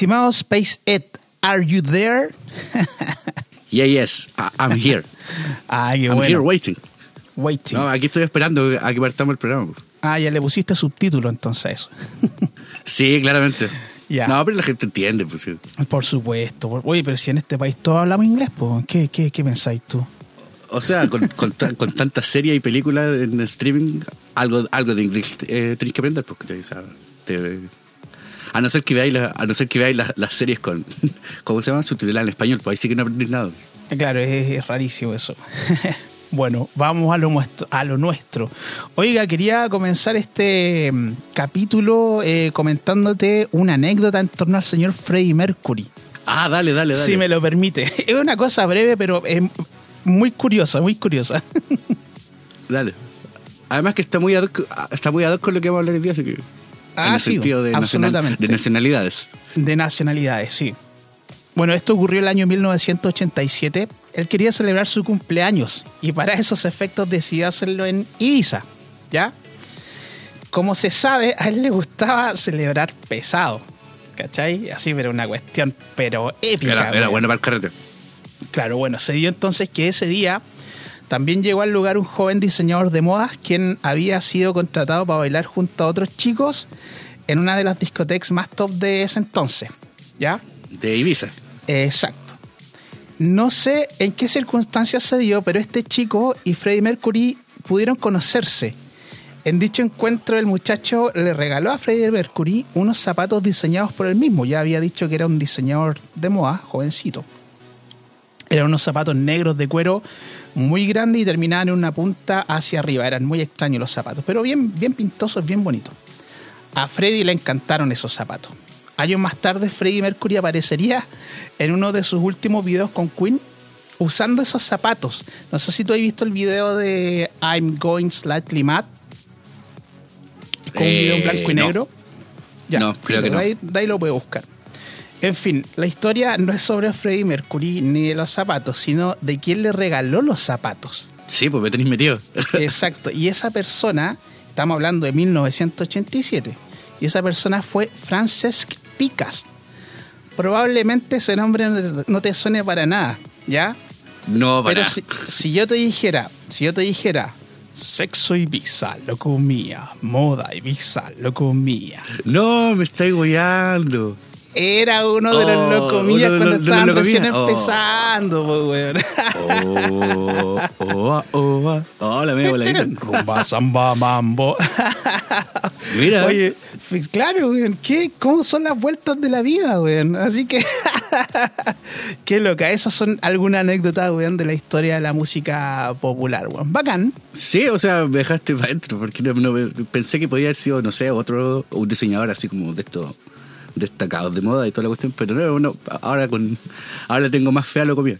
Estimado Space Ed, ¿are you there? Yeah, yes, I- I'm here. ah, qué I'm bueno. here waiting. Waiting. No, aquí estoy esperando a que partamos el programa. Ah, ya le pusiste subtítulo entonces a eso. Sí, claramente. Ya. No, pero la gente entiende, pues sí. Por supuesto. Oye, pero si en este país todos hablamos inglés, pues, ¿qué, qué, qué pensáis tú? O sea, con, con, con tantas series y películas en streaming, algo, algo de inglés eh, tenés que aprender, porque te, te- a no ser que veáis, la- a no ser que veáis las, las series con, ¿cómo se llama? Subtituladas en español, pues ahí sí que no aprendís nada. Claro, es, es rarísimo eso. bueno, vamos a lo, muestro- a lo nuestro. Oiga, quería comenzar este mm, capítulo eh, comentándote una anécdota en torno al señor Freddie Mercury. Ah, dale, dale, dale. Si me lo permite. Es una cosa breve, pero es muy curiosa, muy curiosa. Dale. Además que está muy ad hoc, está muy ad hoc con lo que vamos a hablar hoy día, así que... Ah, en el sí, sentido de, nacional- absolutamente. de nacionalidades. De nacionalidades, sí. Bueno, esto ocurrió el año 1987. Él quería celebrar su cumpleaños y para esos efectos decidió hacerlo en Ibiza, ¿ya? Como se sabe, a él le gustaba celebrar pesado, ¿cachai? Así, pero una cuestión, pero épica. Era, era bueno para el carrete. Claro, bueno, se dio entonces que ese día también llegó al lugar un joven diseñador de modas quien había sido contratado para bailar junto a otros chicos en una de las discotecas más top de ese entonces, ¿ya? De Ibiza. Exacto. No sé en qué circunstancias se dio, pero este chico y Freddie Mercury pudieron conocerse. En dicho encuentro, el muchacho le regaló a Freddie Mercury unos zapatos diseñados por él mismo. Ya había dicho que era un diseñador de moda, jovencito. Eran unos zapatos negros de cuero muy grandes y terminaban en una punta hacia arriba. Eran muy extraños los zapatos, pero bien, bien pintosos, bien bonitos. A Freddie le encantaron esos zapatos. Años más tarde, Freddie Mercury aparecería en uno de sus últimos videos con Queen usando esos zapatos. No sé si tú has visto el video de I'm Going Slightly Mad. Con un video en Eh, blanco y no. negro. No, creo que no. ahí, de ahí lo puede buscar. En fin, la historia no es sobre Freddie Mercury ni de los zapatos, sino de quién le regaló los zapatos. Sí, pues me tenéis metido. Exacto. Y esa persona, estamos hablando de 1987, y esa persona fue Francesc Picas. Probablemente ese nombre no te, suene para nada, ¿ya? No, para. Pero si, si yo te dijera, si yo te dijera, sexo Ibiza, lo comía, moda Ibiza, lo comía. No, me estáis guiando. Era uno de los Oh, locomillas cuando estaban recién. Oh. empezando, pues, weón. Oh, oh, ah, oh, la media voladita. Rumba, samba, mambo. Mira. Oye, claro, weón. ¿qué? ¿Cómo son las vueltas de la vida, weón? Así que, qué loca. Esas son algunas anécdotas, weón, de la historia de la música popular, weón. Bacán. Sí, o sea, me dejaste para adentro, porque no, no- pensé que podía haber sido, no sé, otro, un diseñador así como de estos destacados de moda y toda la cuestión, pero no, no, ahora con ahora tengo más fe a lo comida.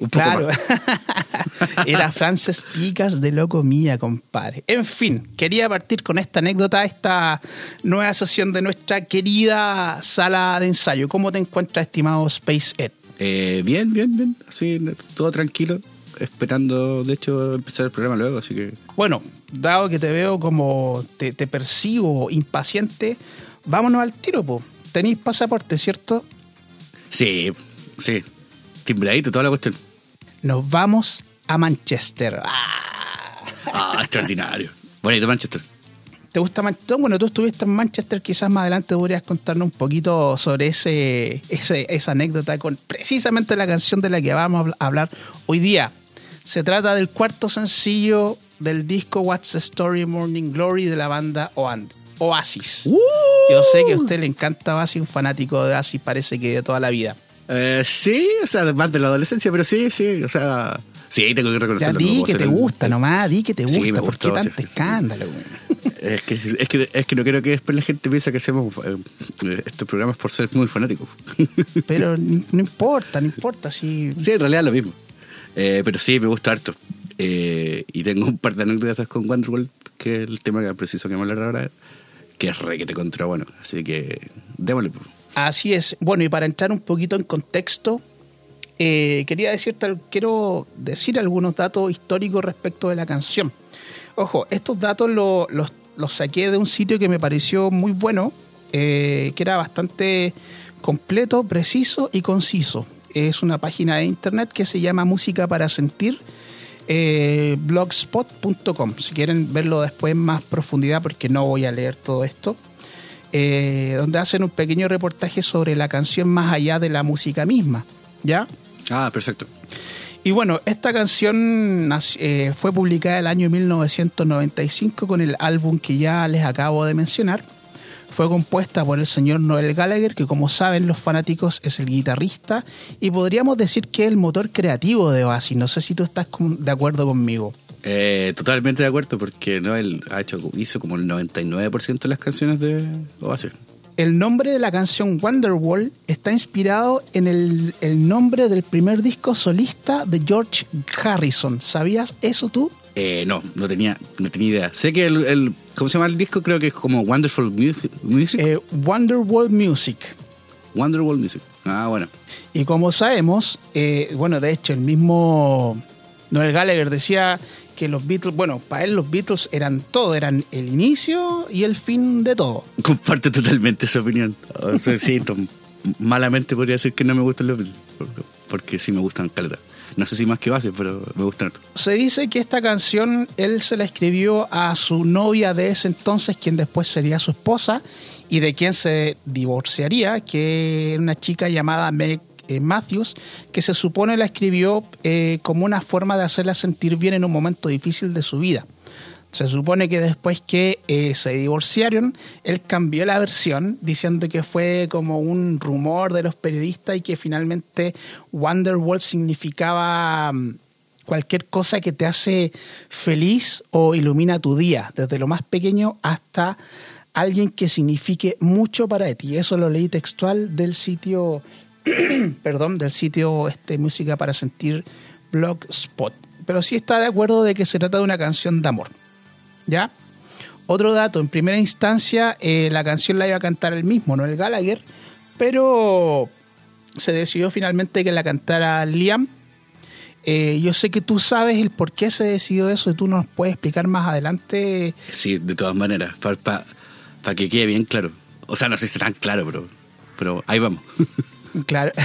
Un poco Claro. más. Era Frances Picas de loco mía, compadre. En fin, quería partir con esta anécdota, esta nueva sesión de nuestra querida sala de ensayo. ¿Cómo te encuentras, estimado Space Ed? Eh, bien, bien, bien, así, todo tranquilo, esperando, de hecho, empezar el programa luego, así que... Bueno, dado que te veo como te, te percibo impaciente, vámonos al tiro, po. Tenéis pasaporte, ¿cierto? Sí, sí, timbradito, toda la cuestión. Nos vamos a Manchester. ¡Ah! Ah, extraordinario. Bonito Manchester. ¿Te gusta Manchester? Bueno, tú estuviste en Manchester, quizás más adelante podrías contarnos un poquito sobre ese, ese- esa anécdota con precisamente la canción de la que vamos a hablar hoy día. Se trata del cuarto sencillo del disco What's the Story Morning Glory de la banda Oan- Oasis. Yo sé que a usted le encanta Oasis, un fanático de Oasis parece que de toda la vida. Eh, sí, o sea, más de la adolescencia, pero sí, sí, o sea, sí, tengo que Ya reconocerlo. no di que te el- gusta nomás, di que te Sí, gusta. me ¿Por gustó, qué sí, tanto sí. escándalo? Es que, es, que, es que no quiero que después la gente piense que hacemos eh, estos programas por ser muy fanáticos. Pero no importa, no importa. Si... sí, en realidad es lo mismo. Eh, pero sí, me gusta harto. Eh, y tengo un par de anécdotas con Wonderwall, que es el tema que preciso que vamos a hablar ahora, que es re que te contra bueno. Así que démosle. pues. Así es. Bueno, y para entrar un poquito en contexto, eh, quería decirte, quiero decir algunos datos históricos respecto de la canción. Ojo, estos datos lo- los, los saqué de un sitio que me pareció muy bueno, eh, que era bastante completo, preciso y conciso. Es una página de internet que se llama Música para Sentir, eh, blogspot.com. Si quieren verlo después en más profundidad, porque no voy a leer todo esto, eh, donde hacen un pequeño reportaje sobre la canción más allá de la música misma. ¿Ya? Ah, perfecto. Y bueno, esta canción eh, fue publicada el año 1995 con el álbum que ya les acabo de mencionar. Fue compuesta por el señor Noel Gallagher, que como saben los fanáticos es el guitarrista y podríamos decir que es el motor creativo de Oasis. No sé si tú estás de acuerdo conmigo. Eh, totalmente de acuerdo, porque Noel ha hecho, hizo como el 99% de las canciones de Oasis. El nombre de la canción Wonderwall está inspirado en el, nombre del primer disco solista de George Harrison. ¿Sabías eso tú? Eh, no, no tenía, no tenía idea. Sé que el, ¿Cómo se llama el disco? Creo que es como Wonderful Music. Eh, Wonderwall Music. Wonderwall Music. Ah, bueno. Y como sabemos, eh, bueno, de hecho, el mismo Noel Gallagher decía que los Beatles, bueno, para él los Beatles eran todo, eran el inicio y el fin de todo. Comparto totalmente esa opinión. O sea, sí, malamente podría decir que no me gustan los Beatles, porque sí me gustan caleta. No sé si más que base, pero me gustan. Se dice que esta canción él se la escribió a su novia de ese entonces, quien después sería su esposa y de quien se divorciaría, que era una chica llamada Meg eh, Matthews, que se supone la escribió eh, como una forma de hacerla sentir bien en un momento difícil de su vida. Se supone que después que eh, se divorciaron, él cambió la versión diciendo que fue como un rumor de los periodistas y que finalmente Wonderwall significaba mm, cualquier cosa que te hace feliz o ilumina tu día, desde lo más pequeño hasta alguien que signifique mucho para ti. Eso lo leí textual del sitio perdón, del sitio este, Música para Sentir Blogspot. Pero sí está de acuerdo de que se trata de una canción de amor. ¿Ya? Otro dato, en primera instancia eh, la canción la iba a cantar él mismo, no el Gallagher, pero se decidió finalmente que la cantara Liam. Eh, yo sé que tú sabes el por qué se decidió eso y tú nos puedes explicar más adelante. Sí, de todas maneras, para que quede bien claro. O sea, no sé si está tan claro, pero, pero ahí vamos. Claro.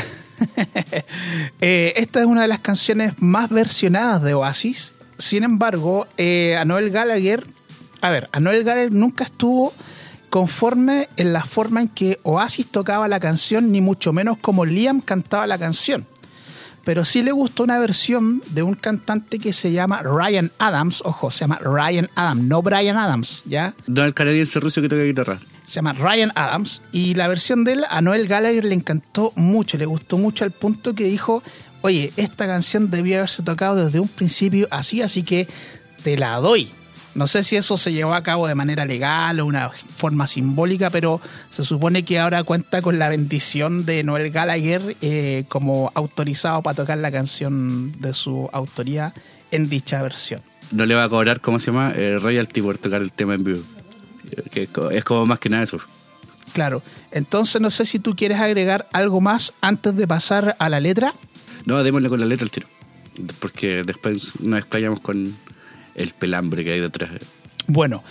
Eh, esta es una de las canciones más versionadas de Oasis. Sin embargo, eh, a Noel Gallagher, a ver, a Noel Gallagher nunca estuvo conforme en la forma en que Oasis tocaba la canción, ni mucho menos como Liam cantaba la canción. Pero sí le gustó una versión de un cantante que se llama Ryan Adams. Ojo, se llama Ryan Adams, no Brian Adams, ¿ya? No el canadiense ruso que toca guitarra se llama Ryan Adams, y la versión de él a Noel Gallagher le encantó mucho, le gustó mucho al punto que dijo, oye, esta canción debía haberse tocado desde un principio así, así que te la doy. No sé si eso se llevó a cabo de manera legal o una forma simbólica, pero se supone que ahora cuenta con la bendición de Noel Gallagher eh, como autorizado para tocar la canción de su autoría en dicha versión. No le va a cobrar, ¿cómo se llama? Eh, royalty por tocar el tema en vivo que es como más que nada eso. Claro. Entonces no sé si tú quieres agregar algo más antes de pasar a la letra. No, démosle con la letra al tiro. Porque después nos explayamos con el pelambre que hay detrás. Bueno,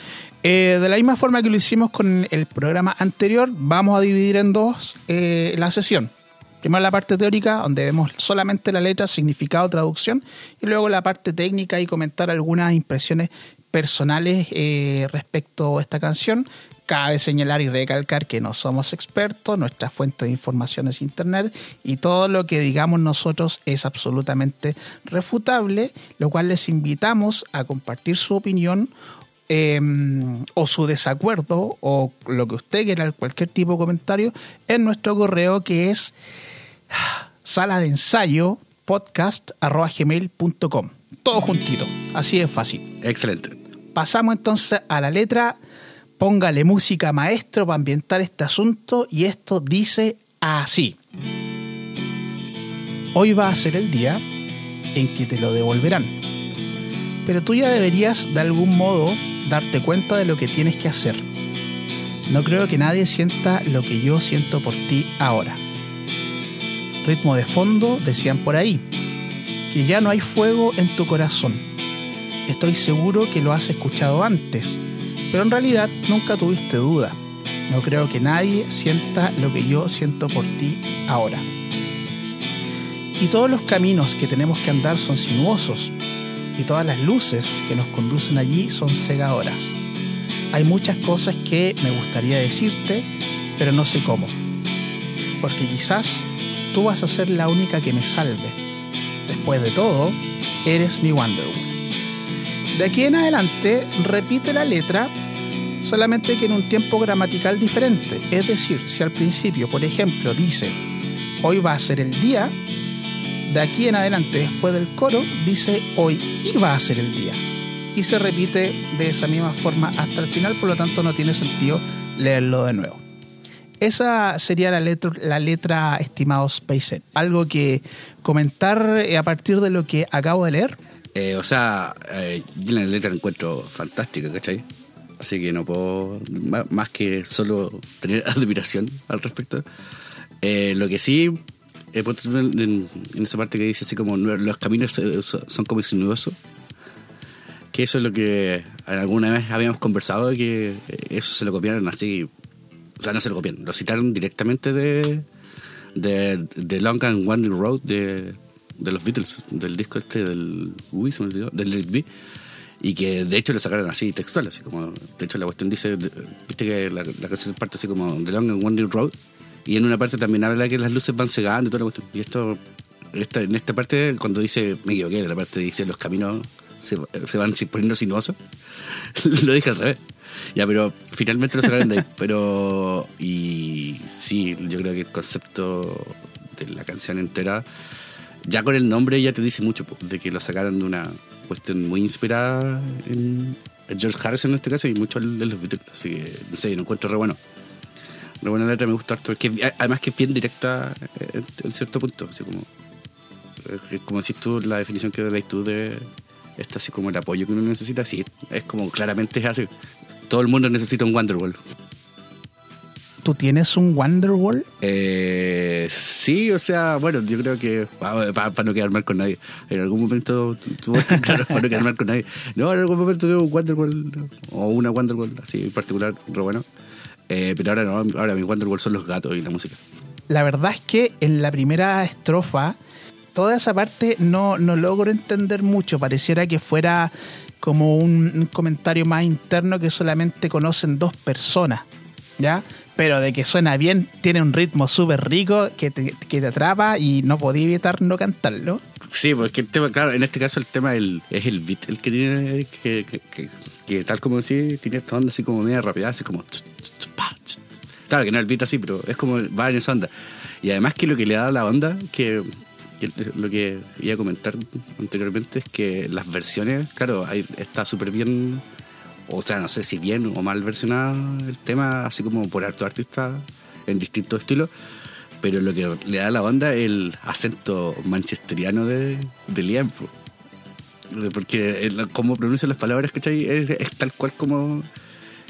eh, de la misma forma que lo hicimos con el programa anterior, vamos a dividir en dos eh, la sesión. Primero la parte teórica, donde vemos solamente la letra, significado, traducción, y luego la parte técnica y comentar algunas impresiones personales eh, respecto a esta canción. Cabe señalar y recalcar que no somos expertos, nuestra fuente de información es Internet y todo lo que digamos nosotros es absolutamente refutable, lo cual les invitamos a compartir su opinión em, o su desacuerdo o lo que usted quiera, cualquier tipo de comentario, en nuestro correo que es sala de ensayo podcast.gmail.com. Todo juntito, así es fácil. Excelente. Pasamos entonces a la letra. Póngale música maestro para ambientar este asunto y esto dice así. Hoy va a ser el día en que te lo devolverán. Pero tú ya deberías de algún modo darte cuenta de lo que tienes que hacer. No creo que nadie sienta lo que yo siento por ti ahora. Ritmo de fondo, decían por ahí, que ya no hay fuego en tu corazón Estoy seguro que lo has escuchado antes, pero en realidad nunca tuviste duda. No creo que nadie sienta lo que yo siento por ti ahora. Y todos los caminos que tenemos que andar son sinuosos, y todas las luces que nos conducen allí son cegadoras. Hay muchas cosas que me gustaría decirte, pero no sé cómo. Porque quizás tú vas a ser la única que me salve. Después de todo, eres mi Wonder Woman. De aquí en adelante, repite la letra, solamente que en un tiempo gramatical diferente. Es decir, si al principio, por ejemplo, dice, hoy va a ser el día, de aquí en adelante, después del coro, dice, hoy iba a ser el día y se repite de esa misma forma hasta el final, por lo tanto no tiene sentido leerlo de nuevo. Esa sería la letra, la letra estimado. ¿Algo que comentar eh, a partir de lo que acabo de leer? Eh, o sea, eh, yo la letra la encuentro fantástica, ¿cachai? Así que no puedo más que solo tener admiración al respecto. lo que sí, en, en, esa parte que dice así como los caminos son como sinuosos, que eso es lo que alguna vez habíamos conversado, de que eso se lo copiaron así, o sea, no se lo copiaron, lo citaron directamente de, de, Long and Winding Road de, de, los Beatles, del disco este del, uy, se me olvidó, del Let y que de hecho lo sacaron así textual, así como, de hecho la cuestión dice, viste que la, la canción parte así como The Long and Winding Road, y en una parte también habla de que las luces van cegando y toda la cuestión, y esto, esta, en esta parte, cuando dice, me equivoqué, la parte dice los caminos se, van poniendo sinuosos. lo dije al revés. Ya, pero finalmente lo sacaron de ahí. Pero, y sí, yo creo que el concepto de la canción entera, ya con el nombre ya te dice mucho, de que lo sacaron de una cuestión muy inspirada en, George Harrison en este caso y mucho en los Beatles. Así que, no sé, lo encuentro re bueno. Re buena letra, me gusta harto. Que, además que es bien directa en, cierto punto. Así como, como decís tú, la definición que dais tú de esto así como el apoyo que uno necesita, sí, es como claramente es así. Todo el mundo necesita un Wonderwall. ¿Tú tienes un Wonderwall? Eh, sí, o sea, bueno, yo creo que para, no quedar mal con nadie. En algún momento, claro, para no quedar mal con nadie. No, en algún momento tuve un Wonderwall o una Wonderwall así en particular, pero bueno. Eh, pero ahora no, ahora mi Wonderwall son los gatos y la música. La verdad es que en la primera estrofa toda esa parte no, no logro entender mucho. Pareciera que fuera como un, comentario más interno que solamente conocen dos personas, ¿ya? Pero de que suena bien, tiene un ritmo súper rico que te, que atrapa y no podía evitar no cantarlo. Sí, porque el claro, en este caso el tema es el beat, el que tiene, que, que, tal como decís, tiene esta onda así como media rápida, así como... Claro que no es el beat así, pero es como va en esa onda. Y además que lo que le da la onda, que lo que iba a comentar anteriormente es que las versiones, claro, ahí está súper bien, o sea, no sé si bien o mal versionado el tema, así como por harto artista en distintos estilos, pero lo que le da la onda es el acento manchesteriano de, de Liam. Porque como pronuncia las palabras, ¿cachai? Es, es tal cual como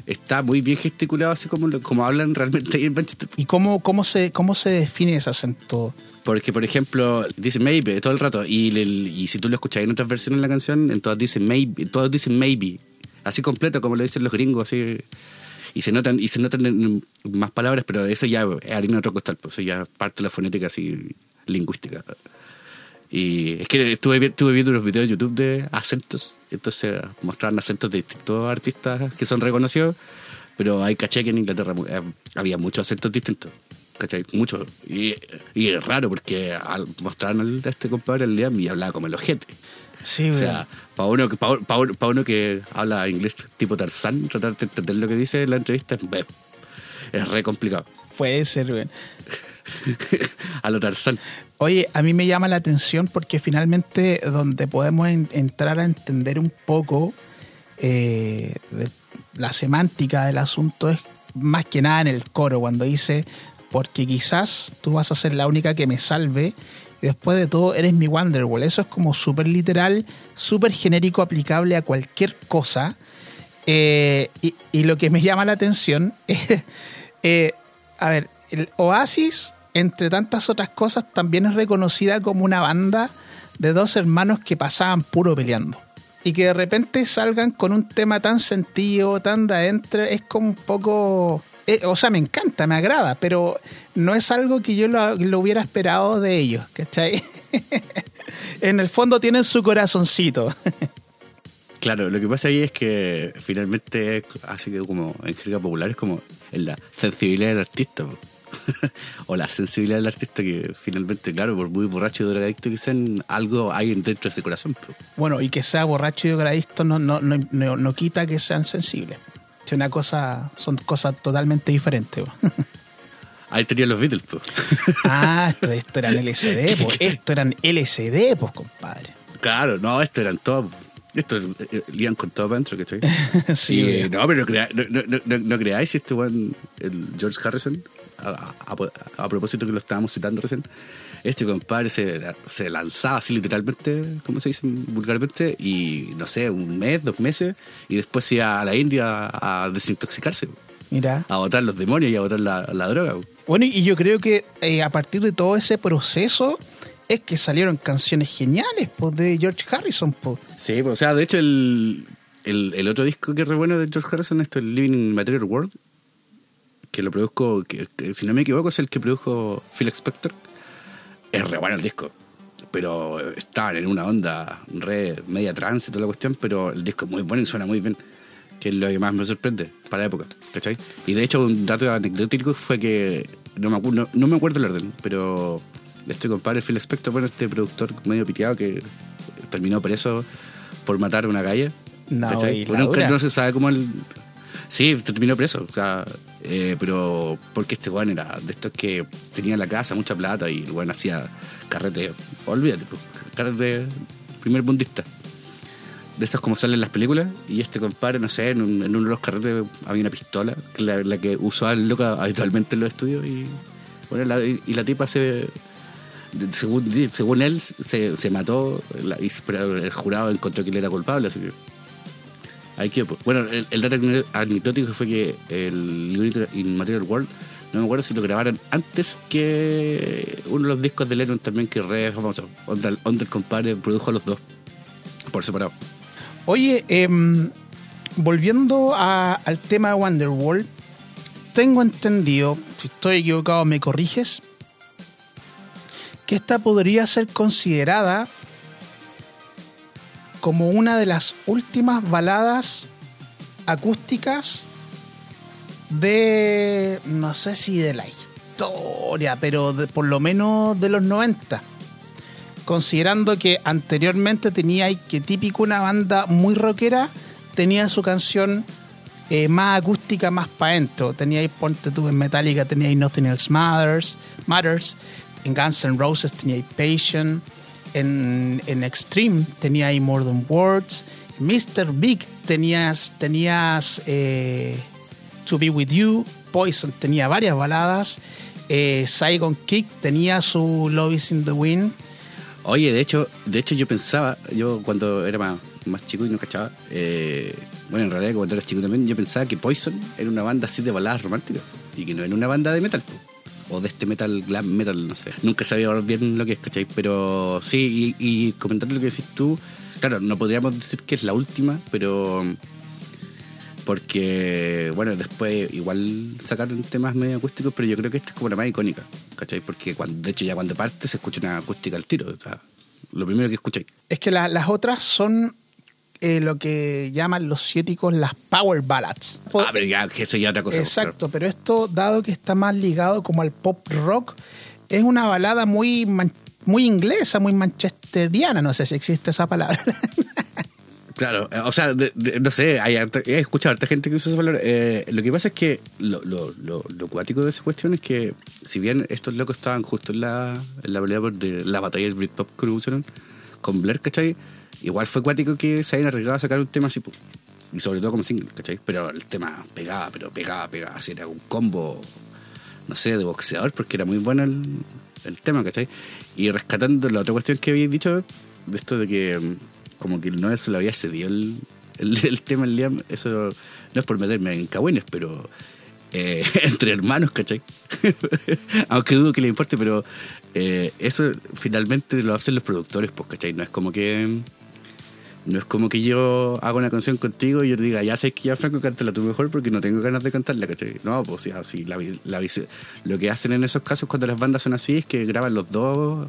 está muy bien gesticulado, así como, como hablan realmente ahí en Manchester. ¿Y cómo, cómo, se, cómo se define ese acento? Porque, por ejemplo, dice maybe todo el rato. Y, y si tú lo escuchas en otras versiones de la canción, en todas dicen maybe, todas dicen maybe. Así completo, como lo dicen los gringos, así. Y se notan, y se notan más palabras, pero eso ya es harina otro costal, pues eso ya parte de la fonética así lingüística. Y es que estuve, estuve viendo unos videos de YouTube de acentos, entonces mostraban acentos de distintos artistas que son reconocidos, pero hay caché que en Inglaterra eh, había muchos acentos distintos. ¿cachai? Mucho. Y, y es raro porque al mostrar a este compadre el Liam y hablaba como el ojete. Sí, o sea, para uno, para, uno que habla inglés tipo Tarzán, tratar de entender lo que dice en la entrevista es re complicado. Puede ser, güey. a lo Tarzán. Oye, a mí me llama la atención porque finalmente donde podemos entrar a entender un poco eh, la semántica del asunto es más que nada en el coro, cuando dice porque quizás tú vas a ser la única que me salve después de todo eres mi Wonderwall. Eso es como súper literal, súper genérico, aplicable a cualquier cosa. Eh, y, lo que me llama la atención es, eh, a ver, el Oasis, entre tantas otras cosas, también es reconocida como una banda de dos hermanos que pasaban puro peleando. Y que de repente salgan con un tema tan sentido, tan de adentro, es como un poco eh, o sea, me encanta, me agrada, pero no es algo que yo lo, lo hubiera esperado de ellos, ¿cachai? en el fondo tienen su corazoncito. Claro, lo que pasa ahí es que finalmente, así que como en jerga popular, es como en la sensibilidad del artista. o la sensibilidad del artista que finalmente, claro, por muy borracho y drogadicto que sean, algo hay dentro de ese corazón. Bueno, y que sea borracho y drogadicto no, no, no, no, no quita que sean sensibles. Es una cosa, son cosas totalmente diferentes. Ahí tenían los Beatles. po. ah, esto, esto eran LCD, pues. Esto eran LCD, pues, compadre. claro, no, estos eran todos... Estos eh, lían con todo para adentro, ¿cachai? sí, Y, eh. no, pero no, crea- no, no, creáis este el George Harrison, a, a- a propósito que lo estábamos citando recién, este compadre se, se lanzaba así literalmente, como se dice vulgarmente, y no sé, un mes, dos meses, y después iba a la India a desintoxicarse, Mira. a botar los demonios y a botar la, la droga. Bueno, y yo creo que eh, a partir de todo ese proceso es que salieron canciones geniales pues, de George Harrison. Pues. Sí, pues, o sea, de hecho, el, el, el otro disco que es re bueno de George Harrison es el Living in Material World, que lo produjo, que, que, si no me equivoco, es el que produjo Phil Spector. Es re bueno el disco, pero estaban en una onda re media trance y toda la cuestión, pero el disco es muy bueno y suena muy bien, que es lo que más me sorprende para la época, ¿cachai? Y de hecho, un dato anecdótico fue que, no me, acu- no, no me acuerdo el orden, pero este compadre Phil Spector, bueno, este productor medio piteado que terminó preso por matar a una galla. No, y la Bueno, nunca dura. no se sabe cómo el. Sí, terminó preso, o sea, eh, pero porque este weón era de estos que tenía en la casa mucha plata y el weón hacía carrete, olvídate, pues, carrete primer bundista. De esas como salen en las películas, y este compadre, no sé, en, un- en uno de los carretes había una pistola, la, la que usaba el loca habitualmente en los estudios, y bueno, la, y la tipa se, según, según él, se, se mató, pero el jurado encontró que él era culpable, así que. Quedó, pues. Bueno, el, dato anecdótico fue que el libro In Material World, no me acuerdo si lo grabaron antes que uno de los discos de Lennon también, que re famoso. Onda, onda el compadre produjo los dos, por separado. Oye, em, volviendo a- al tema de Wonderwall, tengo entendido, si estoy equivocado me corriges, que esta podría ser considerada como una de las últimas baladas acústicas de, no sé si de la historia, pero de- por lo menos de los 90 considerando que anteriormente tenía que típico una banda muy rockera tenía su canción eh, más acústica, más para adentro. Tenía ahí Ponte tú en Metallica, tenía ahí Nothing Else Matters, Matters. En Guns N' Roses tenía ahí Patient. En, en Extreme tenía ahí More Than Words. Mr. Big tenías, tenías eh, To Be With You. Poison tenía varias baladas. Eh, Saigon Kick tenía su Love In The Wind. Oye, de hecho, de hecho yo pensaba, yo cuando era más, más chico y no cachaba, eh, bueno, en realidad cuando era chico también, yo pensaba que Poison era una banda así de baladas románticas y que no era una banda de metal. O de este metal, glam metal, no sé. Nunca sabía bien lo que es, ¿cachai? Pero sí, y, y lo que decís tú, claro, no podríamos decir que es la última, pero porque, bueno, después igual sacaron temas medio acústicos, pero yo creo que esta es como la más icónica, ¿cachai? Porque cuando, de hecho ya cuando parte se escucha una acústica al tiro, o sea, lo primero que escucháis. Es que la- las otras son eh, lo que llaman los ciéticos las power ballads. Ah, pero ya, que eso ya otra cosa. Exacto, pero esto, dado que está más ligado como al pop rock, es una balada muy, muy inglesa, muy manchesteriana, no sé si existe esa palabra. Claro, eh, o sea, de- de- no sé, hay he escuchado a harta gente que usa esa palabra. Eh, lo que pasa es que lo, lo, lo, lo cuático de esa cuestión es que, si bien estos locos estaban justo en la, en la pelea por de la batalla del Britpop que pusieron con Blair, ¿cachai? Igual fue cuático que se hayan arriesgado a sacar un tema así, y sobre todo como single, ¿cachai? Pero el tema pegaba, pero pegaba, pegaba, así era un combo, no sé, de boxeador, porque era muy bueno el, el tema, ¿cachai? Y rescatando la otra cuestión que había dicho, de esto de que mm, como que no se lo había cedido el, el, el tema al Liam, eso no es por meterme en cagüines, pero eh, entre hermanos, ¿cachai? Aunque dudo que le importe, pero eh, eso finalmente lo hacen los productores, pues, ¿cachai? No es como que No es como que yo haga una canción contigo y yo te diga, ya sé que ya Franco, cántala tú mejor porque no tengo ganas de cantarla, ¿cachai? No, pues ya, sí, la, la, lo que hacen en esos casos cuando las bandas son así es que graban los dos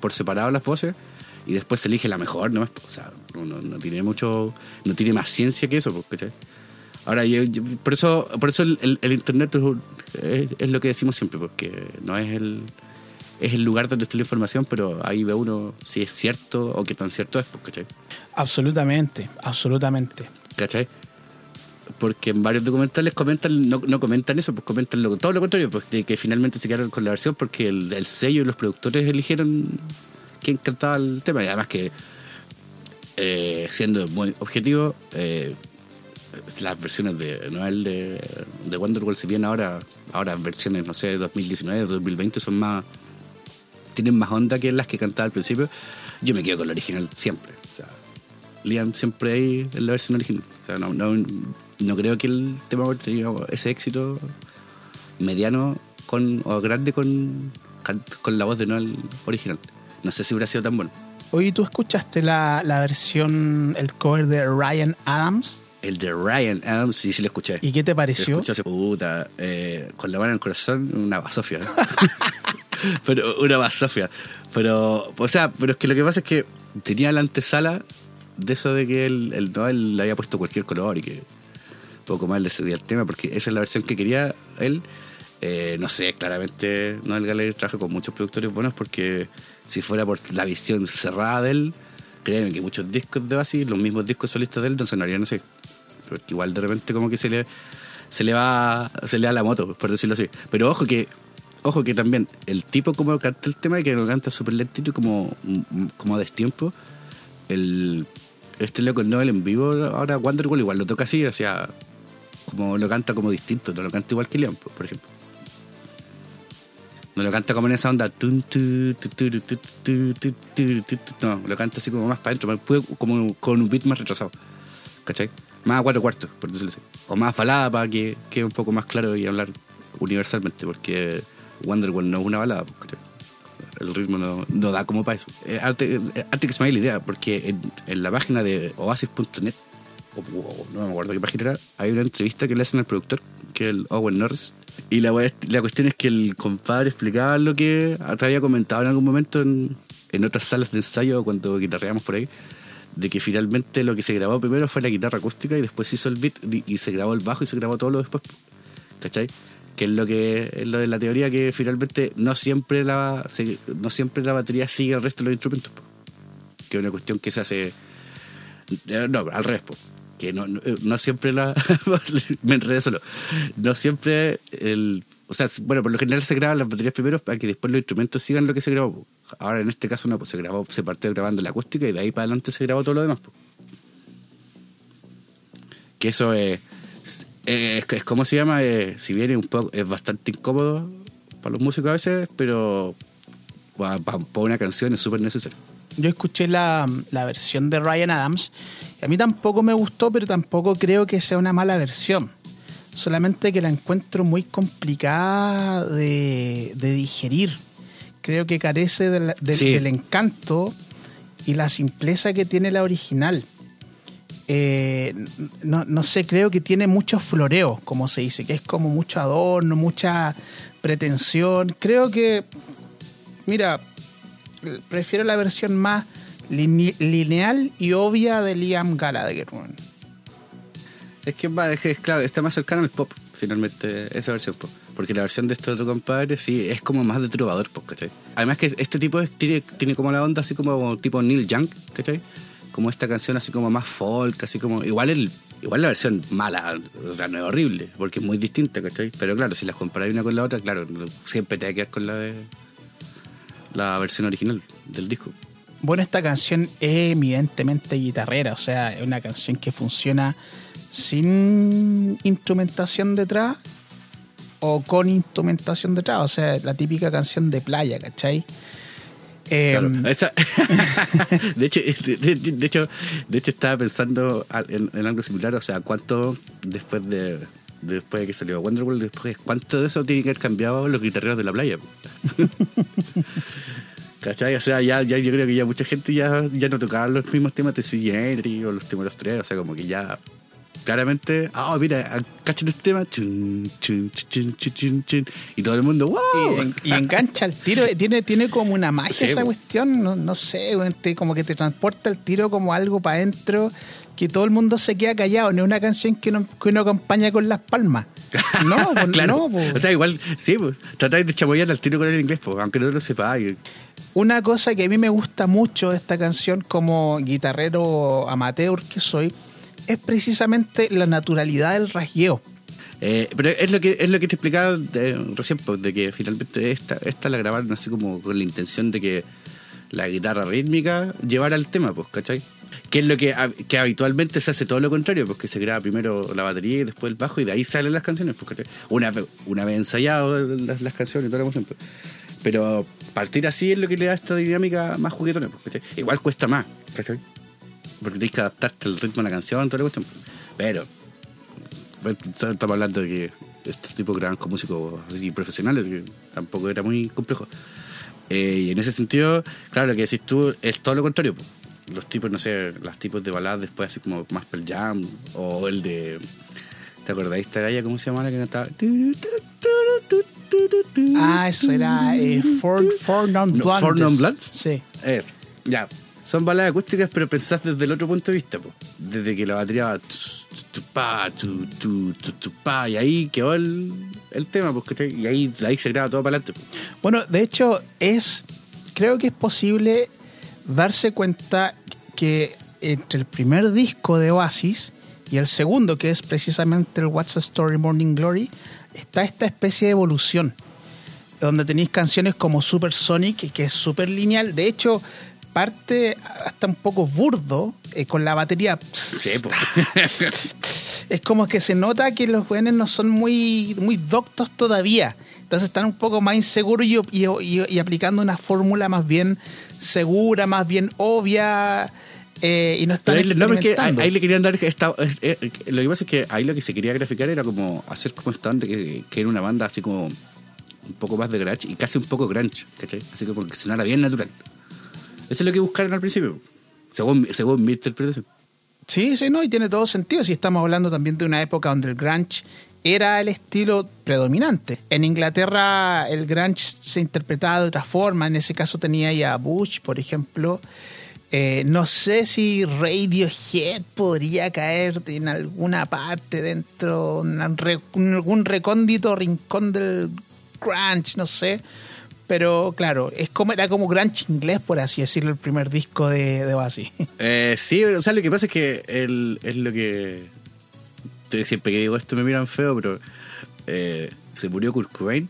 por separado las voces y después se elige la mejor, ¿no? O sea, no, no, tiene mucho, no tiene más ciencia que eso, pues, ¿cachai? Ahora, yo, por eso, por eso el, el, internet es, es, lo que decimos siempre, porque no es el es el lugar donde está la información, pero ahí ve uno si es cierto o qué tan cierto es, pues, ¿cachai? Absolutamente, absolutamente. ¿Cachai? Porque en varios documentales comentan, no, no comentan eso, pues comentan lo, todo lo contrario, pues que finalmente se quedaron con la versión porque el, sello y los productores eligieron quién cantaba el tema. Y además que, eh, siendo muy objetivo, eh, las versiones de Noel de, de Wonderwall, si bien ahora, ahora versiones, no sé, de 2019, 2020 son más tienen más onda que las que cantaba al principio, yo me quedo con la original siempre. O sea, Liam siempre ahí en la versión original. O sea, no, no, no creo que el tema haya tenido ese éxito mediano con, o grande con, con la voz de Noel original. No sé si hubiera sido tan bueno. Oye, ¿tú escuchaste la, la versión, el cover de Ryan Adams? El de Ryan Adams, sí, sí lo escuché. ¿Y qué te pareció? Lo escuché puta, eh, con la mano en el corazón, una basofia. pero una basofia. Pero, o sea, pero es que lo que pasa es que tenía la antesala de eso de que él, él no, él le había puesto cualquier color y que poco más le cedía el tema, porque esa es la versión que quería él. Eh, no sé, claramente Noel Gallagher trabaja con muchos productores buenos porque si fuera por la visión cerrada de él, créeme que muchos discos de Basi, los mismos discos solistas de él, no sonarían así. Porque igual de repente como que se le, se le va se le da la moto, por decirlo así. Pero ojo que ojo que también el tipo como canta el tema, que lo canta súper lentito como, como a destiempo, el, este loco Noel en vivo, ahora Wonderwall igual lo toca así, o sea, como lo canta como distinto, no lo canta igual que Leon, por ejemplo. No lo canta como en esa onda. No, lo canta así como más para adentro, como con un beat más retrasado. ¿Cachai? Más a cuatro cuartos, por decirlo así. O más balada para que quede un poco más claro y hablar universalmente, porque Wonderwall no es una balada. El ritmo no, da como para eso. Eh, antes, que se me la idea, porque en, la página de oasis.net, no me acuerdo qué página era, hay una entrevista que le hacen al productor, que es el Owen Norris. Y la, cuestión es que el compadre explicaba lo que había comentado en algún momento en, en otras salas de ensayo cuando guitarreamos por ahí de que finalmente lo que se grabó primero fue la guitarra acústica y después se hizo el beat y se grabó el bajo y se grabó todo lo después. ¿Cachai? Que es lo que es lo de la teoría que finalmente no siempre la no siempre la batería sigue el resto de los instrumentos que es una cuestión que se hace eh, no al revés que no, no, siempre la me enredé solo. No siempre el o sea bueno por lo general se graban las baterías primero para que después los instrumentos sigan lo que se grabó ahora en este caso no pues se grabó se partió grabando la acústica y de ahí para adelante se grabó todo lo demás que eso es es, como se llama, eh, si bien es, un poco, es bastante incómodo para los músicos a veces, pero para, una canción es súper necesario. Yo escuché la, la, versión de Ryan Adams y a mí tampoco me gustó, pero tampoco creo que sea una mala versión. Solamente que la encuentro muy complicada de, de digerir. Creo que carece del encanto y la simpleza que tiene la original. Eh, no, no, sé, creo que tiene mucho floreo, como se dice, que es como mucho adorno, mucha pretensión. Creo que, mira, prefiero la versión más lineal y obvia de Liam Gallagher. Es que, es que, claro, está más cercano al pop, finalmente, esa versión pop. Porque la versión de este otro compadre, sí, es como más de trovador, ¿cachai? Además que este tipo tiene, tiene como la onda así como tipo Neil Young, ¿cachai? Como esta canción así como más folk, así como. Igual el, igual la versión mala, o sea, no es horrible, porque es muy distinta, ¿cachai? Pero claro, si las comparáis una con la otra, claro, siempre te va a quedar con la de la versión original del disco. Bueno, esta canción es evidentemente guitarrera, o sea, es una canción que funciona sin instrumentación detrás o con instrumentación detrás, o sea, la típica canción de playa, ¿cachai? Em, de, hecho, de, hecho, de hecho, estaba pensando en, algo similar, o sea, cuánto después de después de que salió Wonderwall, después cuánto de eso tiene que haber cambiado los guitarreros de la playa. ¿Cachai? O sea, ya, ya yo creo que ya mucha gente ya, ya no tocaba los mismos temas de Sui o los temas de los tres. O sea, como que ya claramente, ah, mira, cachen este tema, chun, chun, chun, chun, chun, chun, y todo el mundo, wow. Y, y engancha el tiro, tiene, tiene como una magia Sí, esa cuestión, no, no sé, te- como que te transporta el tiro como algo para adentro, que todo el mundo se queda callado, no es una canción que uno, que uno acompaña con las palmas. No, pues claro. no, pues. O sea, igual, sí, pues, tratáis de chamoyar al tiro con el inglés, pues, aunque no lo sepáis. Una cosa que a mí me gusta mucho de esta canción como guitarrero amateur que soy, es precisamente la naturalidad del rasgueo. Eh, pero es lo que es lo que te explicaba de- recién, pues, de que finalmente esta, esta la grabaron así como con la intención de que la guitarra rítmica llevara el tema, pues, ¿cachai? Que es lo que, que habitualmente se hace todo lo contrario, pues que se graba primero la batería y después el bajo y de ahí salen las canciones, pues, ¿cachai? Una, una vez ensayado las, las canciones y toda la pues. Pero partir así es lo que le da esta dinámica más juguetona, pues, ¿cachai? Igual cuesta más, ¿cachai? Porque tienes que adaptarte al ritmo de la canción, toda la cuestión. Pero Estamos hablando de que estos tipos graban con músicos así profesionales, que tampoco era muy complejo. Eh, y en ese sentido, claro, lo que decís tú es todo lo contrario. po. Los tipos, no sé, los tipos de baladas después, así como más Pearl Jam, o el de. ¿Te acordáis esta galla? ¿Cómo se llamaba la que cantaba? Ah, eso era eh, Four, Four Non No, Blondes. Four Non Blondes. Sí. Eso, ya. Son baladas acústicas, pero pensás desde el otro punto de vista, po. Desde que la batería va. y ahí quedó el, el tema, ¿cachai? y ahí, ahí se graba todo para adelante. Bueno, de hecho, es. Creo que es posible darse cuenta que entre el primer disco de Oasis y el segundo, que es precisamente el What's a Story Morning Glory, está esta especie de evolución. Donde tenéis canciones como Super Sonic, que es súper lineal. De hecho, parte hasta un poco burdo, eh, con la batería. Sí, es como que se nota que los jóvenes no son muy, muy doctos todavía. Entonces están un poco más inseguros y, y- y- y aplicando una fórmula más bien segura, más bien obvia. eh, y no están ahí, no, porque ahí, ahí le querían dar esta, eh, eh, lo que pasa es que ahí lo que se quería graficar era como hacer como esta que, que era una banda así como un poco más de grunge y casi un poco grunge, ¿cachai? Así como que sonara bien natural. Eso es lo que buscaron al principio, según, según mi interpretación. Sí, sí, no, y tiene todo sentido si estamos hablando también de una época donde el grunge era el estilo predominante. En Inglaterra el grunge se interpretaba de otra forma, en ese caso tenía ya Bush, por ejemplo. Eh, no sé si Radiohead podría caer en alguna parte dentro, en algún recóndito rincón del grunge, no sé. Pero claro, es como, era como grunge inglés, por así decirlo, el primer disco de, de. Eh, sí, o sea, lo que pasa es que el, es lo que. Siempre que digo esto me miran feo, pero eh, se murió Kurt Cobain.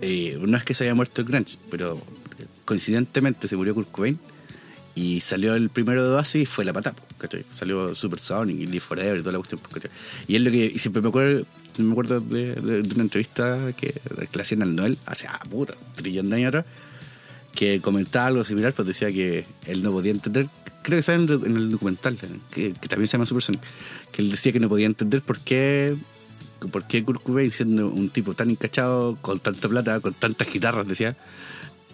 Eh, no es que se haya muerto el Grunge, pero coincidentemente se murió Kurt Cobain. Y salió el primero de Oasis y fue la patata, ¿cachai? Salió Super Sonic y Live Forever y toda la cuestión, ¿cachai? Y es lo que. Y siempre me acuerdo, me acuerdo de, de- de una entrevista que, que le hacían al Noel hace, ah, puta, un trillón de años atrás que comentaba algo similar, pues decía que él no podía entender, creo que sale en en el documental, que, que también se llama Super Sonic, que él decía que no podía entender por qué, por qué Kurt Cobain, siendo un tipo tan encachado, con tanta plata, con tantas guitarras, decía,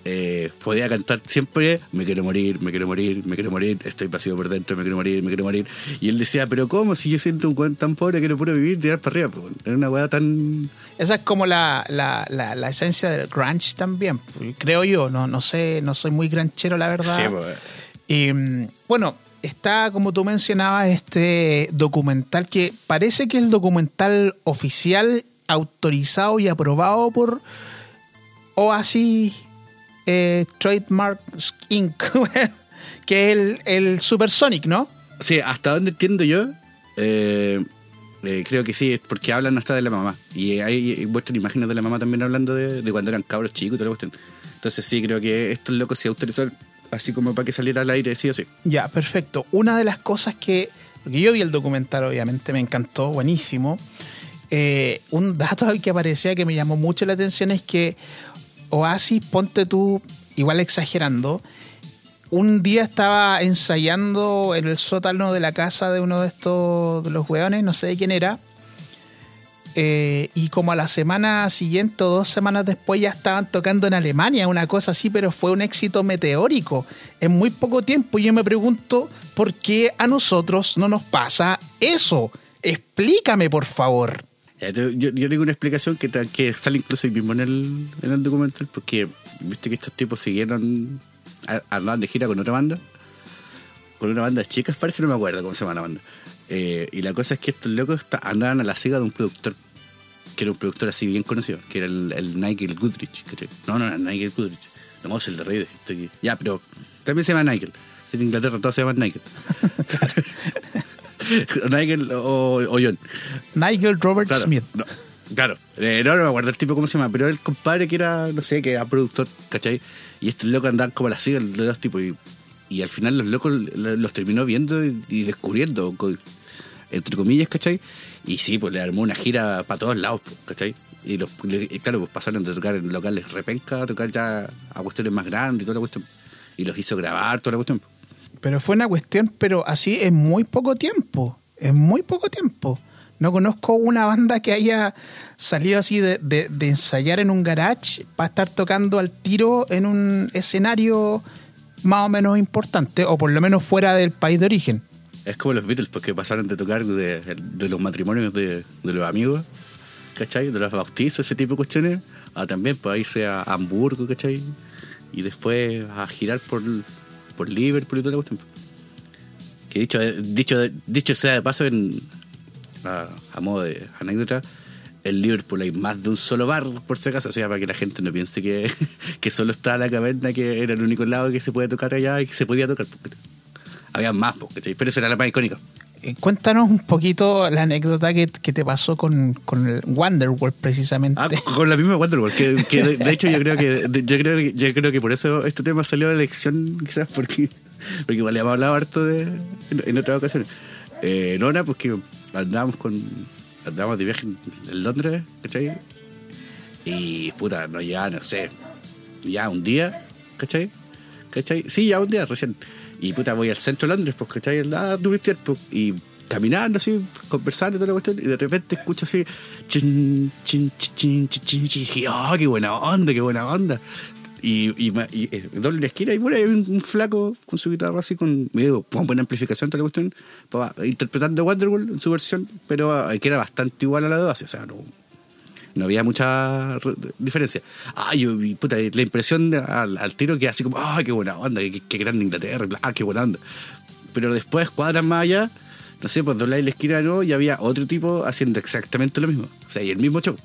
eh, podía cantar siempre, me quiero morir, me quiero morir, me quiero morir, estoy pasivo por dentro, me quiero morir, me quiero morir. Y él decía, pero ¿cómo? Si yo siento un weón tan pobre que no puedo vivir, tirar para arriba. Pues, era una weá tan... Esa es como la, la, la, la esencia del grunge también, creo yo. No, no sé, no soy muy granchero, la verdad. Sí, pues. Y bueno, está, como tú mencionabas, este documental que parece que es el documental oficial autorizado y aprobado por Oasis eh, Trademarks Inc., que es el, el Supersonic, ¿no? Sí, hasta donde entiendo yo, eh, eh, creo que sí, es porque hablan hasta de la mamá. Y hay muestran imágenes de la mamá también hablando de, de cuando eran cabros chicos y toda la cuestión. Entonces sí, creo que estos locos se autorizaron así como para que saliera al aire, sí o sí. Ya, perfecto. Una de las cosas que, porque yo vi el documental, obviamente, me encantó, buenísimo. Eh, un dato al que aparecía que me llamó mucho la atención es que Oasis, ponte tú, igual exagerando, un día estaba ensayando en el sótano de la casa de uno de estos, de los hueones, no sé de quién era, eh, y como a la semana siguiente o dos semanas después ya estaban tocando en Alemania, una cosa así, pero fue un éxito meteórico en muy poco tiempo. Yo me pregunto, ¿por qué a nosotros no nos pasa eso? Explícame, por favor. Yo, yo, tengo una explicación que, que sale incluso ahí mismo en el, en el documental, porque viste que estos tipos siguieron andando de gira con otra banda, con una banda de chicas, parece, no me acuerdo cómo se llama la banda. Eh, y la cosa es que estos locos andaban a la siga de un productor, que era un productor así bien conocido, que era el, el Nigel Goodrich. no, no, no, Nigel Goodrich. No, es el de Reyes. Ya, pero también se llama Nigel. En Inglaterra todos se llaman Nigel. Nigel o, John. Nigel Robert Smith. claro, eh, no, no me acuerdo el tipo cómo se llama, pero el compadre que era, no sé, que era productor, ¿cachai? Y estos locos andaban como a la siga de los tipos. Y, y al final los locos los terminó viendo y descubriendo entre comillas, ¿cachai? Y sí, pues le armó una gira para todos lados, pues, ¿cachai? Y los, claro, pues pasaron de tocar en locales repenca a tocar ya a cuestiones más grandes y toda la cuestión. Y los hizo grabar toda la cuestión. Pero fue una cuestión, pero así en muy poco tiempo. En muy poco tiempo. No conozco una banda que haya salido así de, de, de ensayar en un garage para estar tocando al tiro en un escenario más o menos importante, o por lo menos fuera del país de origen. Es como los Beatles, porque pasaron de tocar de, los matrimonios de, los amigos, ¿cachai? De los bautizos, ese tipo de cuestiones, a también pues, irse a Hamburgo, ¿cachai? Y después a girar por, por Liverpool y toda la cuestión. Que dicho, dicho, dicho sea de paso, en, a, modo de anécdota, en Liverpool hay más de un solo bar, por si acaso, o sea, para que la gente no piense que, que solo está la caverna, que era el único lado que se puede tocar allá y que se podía tocar había más, pero esa era la más icónica. Eh, cuéntanos un poquito la anécdota que, te pasó con, con el Wonderworld precisamente. Ah, con la misma Wonderworld, que, de, hecho yo creo que yo creo yo creo que por eso este tema salió de la elección, quizás porque, porque igual hemos hablado harto de en, en otras ocasiones. Eh, no, nada, pues que andábamos con andábamos de viaje en, Londres, ¿cachai? Y puta, no ya, no sé, ya un día, ¿cachai? ¿Cachai? Sí, ya un día recién. Y puta, voy al centro de Londres, pues, ¿cachai? Ah, pues, y caminando así, conversando y toda la cuestión, y de repente escucho así, chin, chin, chin, chin, chin, chin, y oh, qué buena onda, qué buena onda. Y, y, y, eh, doble la esquina y bueno, hay un, flaco con su guitarra así, con medio, con buena amplificación, toda la cuestión, interpretando Wonderwall en su versión, pero eh, que era bastante igual a la de Oasis, o sea, no, no había mucha diferencia. Ay, puta, la impresión al, tiro que así como, ay, qué buena onda, qué, grande Inglaterra, ah, qué buena onda. Pero después, cuadras más allá, no sé, pues dobláis la esquina de y había otro tipo haciendo exactamente lo mismo. O sea, y el mismo show.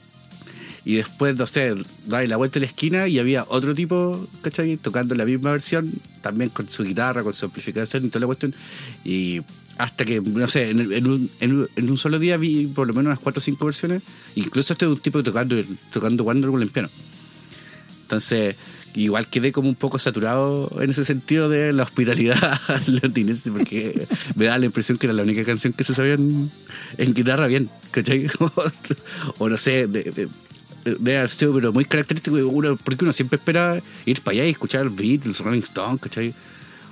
Y después, no sé, dais la vuelta a la esquina y había otro tipo, ¿cachai? Tocando la misma versión, también con su guitarra, con su amplificación y toda la cuestión. Y hasta que, no sé, en, un, en, un, solo día vi por lo menos unas 4 o 5 versiones. Incluso este es un tipo tocando, tocando Wonderwall en piano. Entonces, igual quedé como un poco saturado en ese sentido de la hospitalidad londinense, porque me da la impresión que era la única canción que se sabía en, guitarra bien, ¿cachai? o no sé, de, de, haber sido pero muy característico, uno, porque uno siempre espera ir para allá y escuchar Beatles, Rolling Stone, ¿cachai?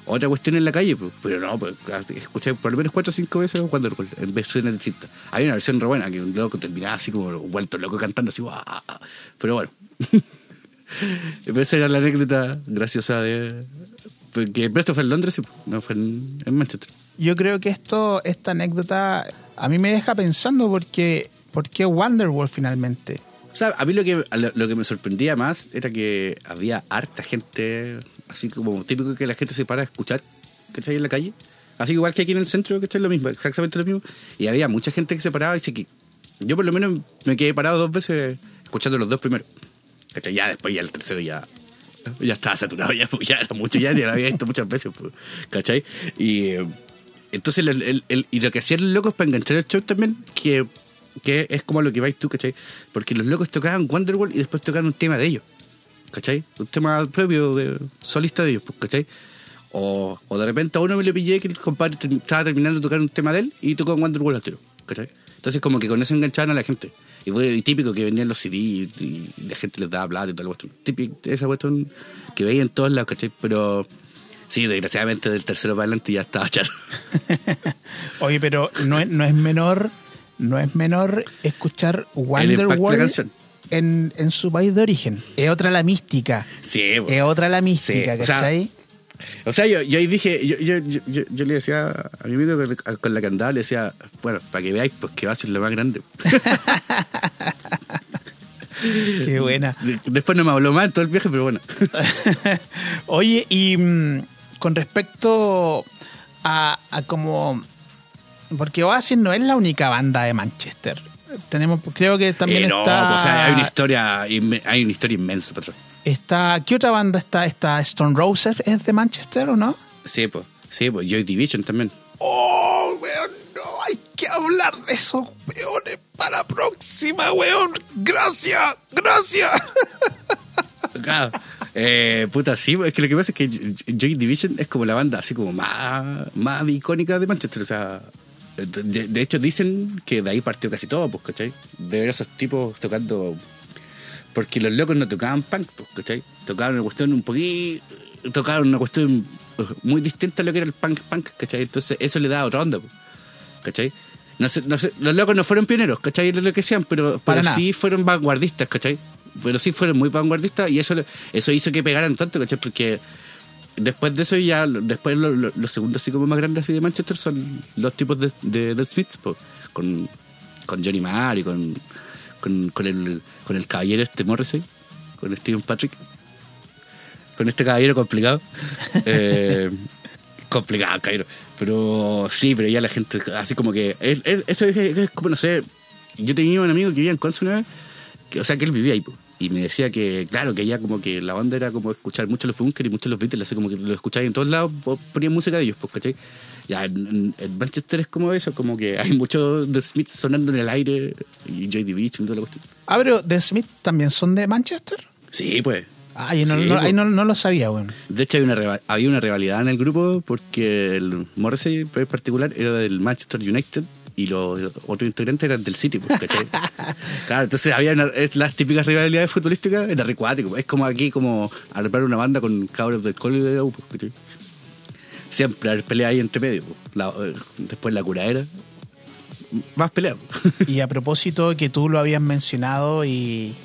Otra cuestión en la calle, pues, pero no, pues, escuché por lo menos cuatro o cinco veces cuando en versiones distintas. Hay una versión re que un loco terminaba así como vuelto loco cantando así, pero bueno. esa era la anécdota graciosa de que esto fue en Londres, sí, no fue en, Manchester. Yo creo que esto, esta anécdota a mí me deja pensando porque, ¿por qué Wonderwall finalmente? Sea, a mí lo que, lo que me sorprendía más era que había harta gente así como típico que la gente se para a escuchar, ¿cachai? En la calle. Así igual que aquí en el centro, es Lo mismo, exactamente lo mismo. Y había mucha gente que se paraba y dice que yo por lo menos me quedé parado dos veces escuchando los dos primeros. ¿Cachai? Ya después ya el tercero ya ya estaba saturado, ya, ya era mucho, ya, ya lo había visto muchas veces, pues, ¿cachai? Y eh, entonces el, el, y lo que hacían los locos para enganchar el show también, que, que es como lo que vais tú, ¿cachai? Porque los locos tocaban Wonderwall y después tocaban un tema de ellos. ¿cachai? Un tema propio solista de ellos, pues, ¿cachai? O, de repente a uno me le pillé que el compadre estaba terminando de tocar un tema de él y tocó Wonderwall al tiro, ¿cachai? Entonces como que con eso enganchaban a la gente. Y fue típico que vendían los CD y, la gente les daba plata y cuestión. Típico, esa cuestión que veía en todos lados, ¿cachai? Pero sí, desgraciadamente del tercero para adelante ya estaba chato. Oye, pero no es, no es menor no es menor escuchar Wonderwall en, en su país de origen. Es otra la mística. Sí. Es otra la mística, Sí, o sea, ¿cachai? O sea, yo, yo ahí dije, yo, yo, yo, yo- le decía a mi amigo con- la que andaba, le decía, bueno, para que veáis, pues que va a ser lo más grande. Qué buena. De- Después no me habló mal todo el viaje, pero bueno. Oye, y mm, con respecto a, a como... Porque Oasis no es la única banda de Manchester. Tenemos, creo que también Eh, no, está... pues, o sea, hay una historia, hay una historia inmensa, patrón. está... ¿Qué otra banda está? ¿Está Stone Roses? ¿Es de Manchester o no? Sí, pues, sí, pues, Joy Division también. ¡Oh, weón! No, hay que hablar de esos weones para la próxima, weón. Gracias, gracias. Claro. Eh, puta, sí, es que lo que pasa es que Joy Division es como la banda así como más, más icónica de Manchester. O sea, de, de hecho dicen que de ahí partió casi todo, pues, ¿cachai? De ver a esos tipos tocando. Porque los locos no tocaban punk, pues, ¿cachai? Tocaban una cuestión un poquito. Tocaban una cuestión muy distinta a lo que era el punk, punk, ¿cachai? Entonces eso le da otra onda, pues, ¿cachai? No sé, no sé, los locos no fueron pioneros, ¿cachai? Lo que sean, pero, Para pero sí fueron vanguardistas, ¿cachai? Pero sí fueron muy vanguardistas y eso, eso hizo que pegaran tanto, ¿cachai? Porque después de eso ya, después lo- lo- los segundos así como más grandes así de Manchester son los tipos de, de Smith, po, con, con Johnny Marr y con, con, con el, con el caballero este Morrissey, con Steven Patrick, con este caballero complicado. Eh, complicado, caballero. Pero sí, pero ya la gente, así como que, es- es- eso es, es como, no sé, yo tenía un amigo que vivía en Conce una vez, que, o sea, que él vivía ahí, po, y me decía que, claro, que ya como que la onda era como escuchar mucho los Funker y mucho los Beatles, así como que lo escucháis en todos lados, po- ponían música de ellos, pues, ¿cachai? Ya en, Manchester es como eso, como que hay mucho de Smith sonando en el aire y Joy Division y toda la cuestión. Ah, pero The Smith también son de Manchester. Sí, pues. Ah, yo no, Sí, no- po. ahí no, no lo sabía, weón. De hecho, hay una había una rivalidad en el grupo porque el Morrissey en particular era del Manchester United y los otros integrantes eran del City, pues, ¿cachai? claro, entonces había una- las típicas rivalidades futbolísticas, era recuático. Es como aquí, como armar una banda con cabros del cole de U, pues, ¿cachai? Siempre hay pelea ahí entre medio. pues. La- eh, después la curadera. Más pelea. pues. Y a propósito que tú lo habías mencionado y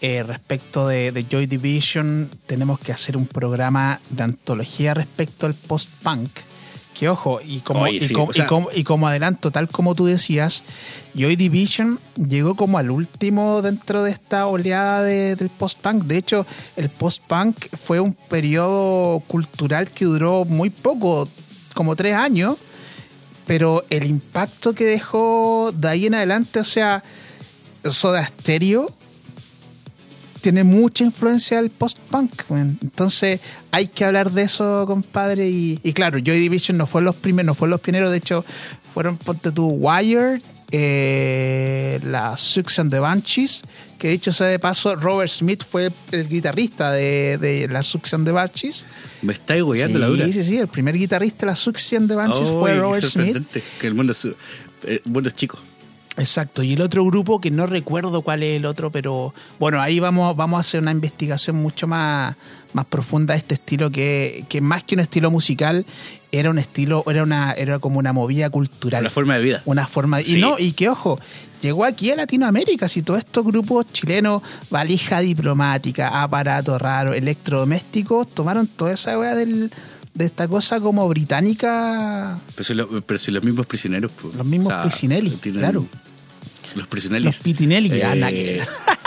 eh, respecto de, de Joy Division, tenemos que hacer un programa de antología respecto al post-punk. Que ojo, y como, Oye, y, sí, como, o sea- y como- y como adelanto, tal como tú decías, Joy Division llegó como al último dentro de esta oleada de- del post-punk. De hecho, el post-punk fue un periodo cultural que duró muy poco, como tres años, pero el impacto que dejó de ahí en adelante, o sea, Soda Stereo tiene mucha influencia del post-punk. Entonces hay que hablar de eso, compadre. Y, y claro, Joy Division no fue los primeros, no fue los pioneros. De hecho, fueron, ponte tú, Wired, eh, la Sux and the Banshees, que dicho sea de paso, Robert Smith fue el, el guitarrista de, de la Sux and the Banshees. Me estáis hueando la dura. Sí, sí, sí, el primer guitarrista de la Sux and the Banshees fue Robert Smith. sorprendente, Que el mundo es, eh, el mundo es chico. Exacto, y el otro grupo que no recuerdo cuál es el otro, pero bueno, ahí vamos, vamos a hacer una investigación mucho más, más profunda de este estilo que, que más que un estilo musical era un estilo, era una, era como una movida cultural. Una forma de vida. Una forma y Sí. no, y que ojo, llegó aquí a Latinoamérica, si todos estos grupos chilenos, valija diplomática, aparato raro, electrodomésticos, tomaron toda esa weá del, de esta cosa como británica. Pero si, lo- pero si los mismos prisioneros. pues, Los mismos Prisinelli, claro. Los prisioneros. Los Pitinelli, ah, nada que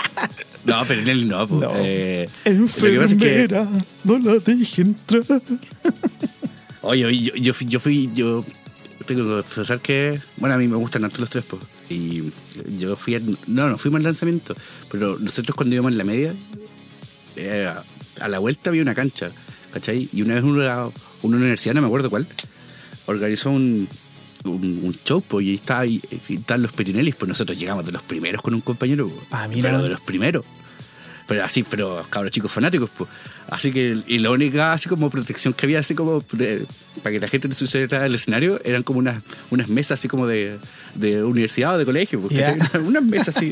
no, Pitinelli no. pues, No. eh, lo que pasa es que- Enfermera, no la deje entrar. Oye, oye, yo, yo fui, yo fui, yo tengo que confesar que, bueno, a mí me gustan tanto los tres, pues. Y yo fui, al- no, no fuimos al lanzamiento, pero nosotros cuando íbamos en la media, eh, a la vuelta había una cancha, ¿cachai? Y una vez una, una universidad, no me acuerdo cuál, organizó un, un, un show, pues, y ahí estaba, y, y estaban los Perinellis, pues nosotros llegamos de los primeros con un compañero, pues. Ah, mira. pero de los primeros. Pero así, pero cabros chicos fanáticos, pues. Así que, y la única así como protección que había, así como de- para que la gente no sucediera al escenario, eran como unas, unas mesas así como de, de universidad o de colegio, Ya. ¿cachai? unas mesas así.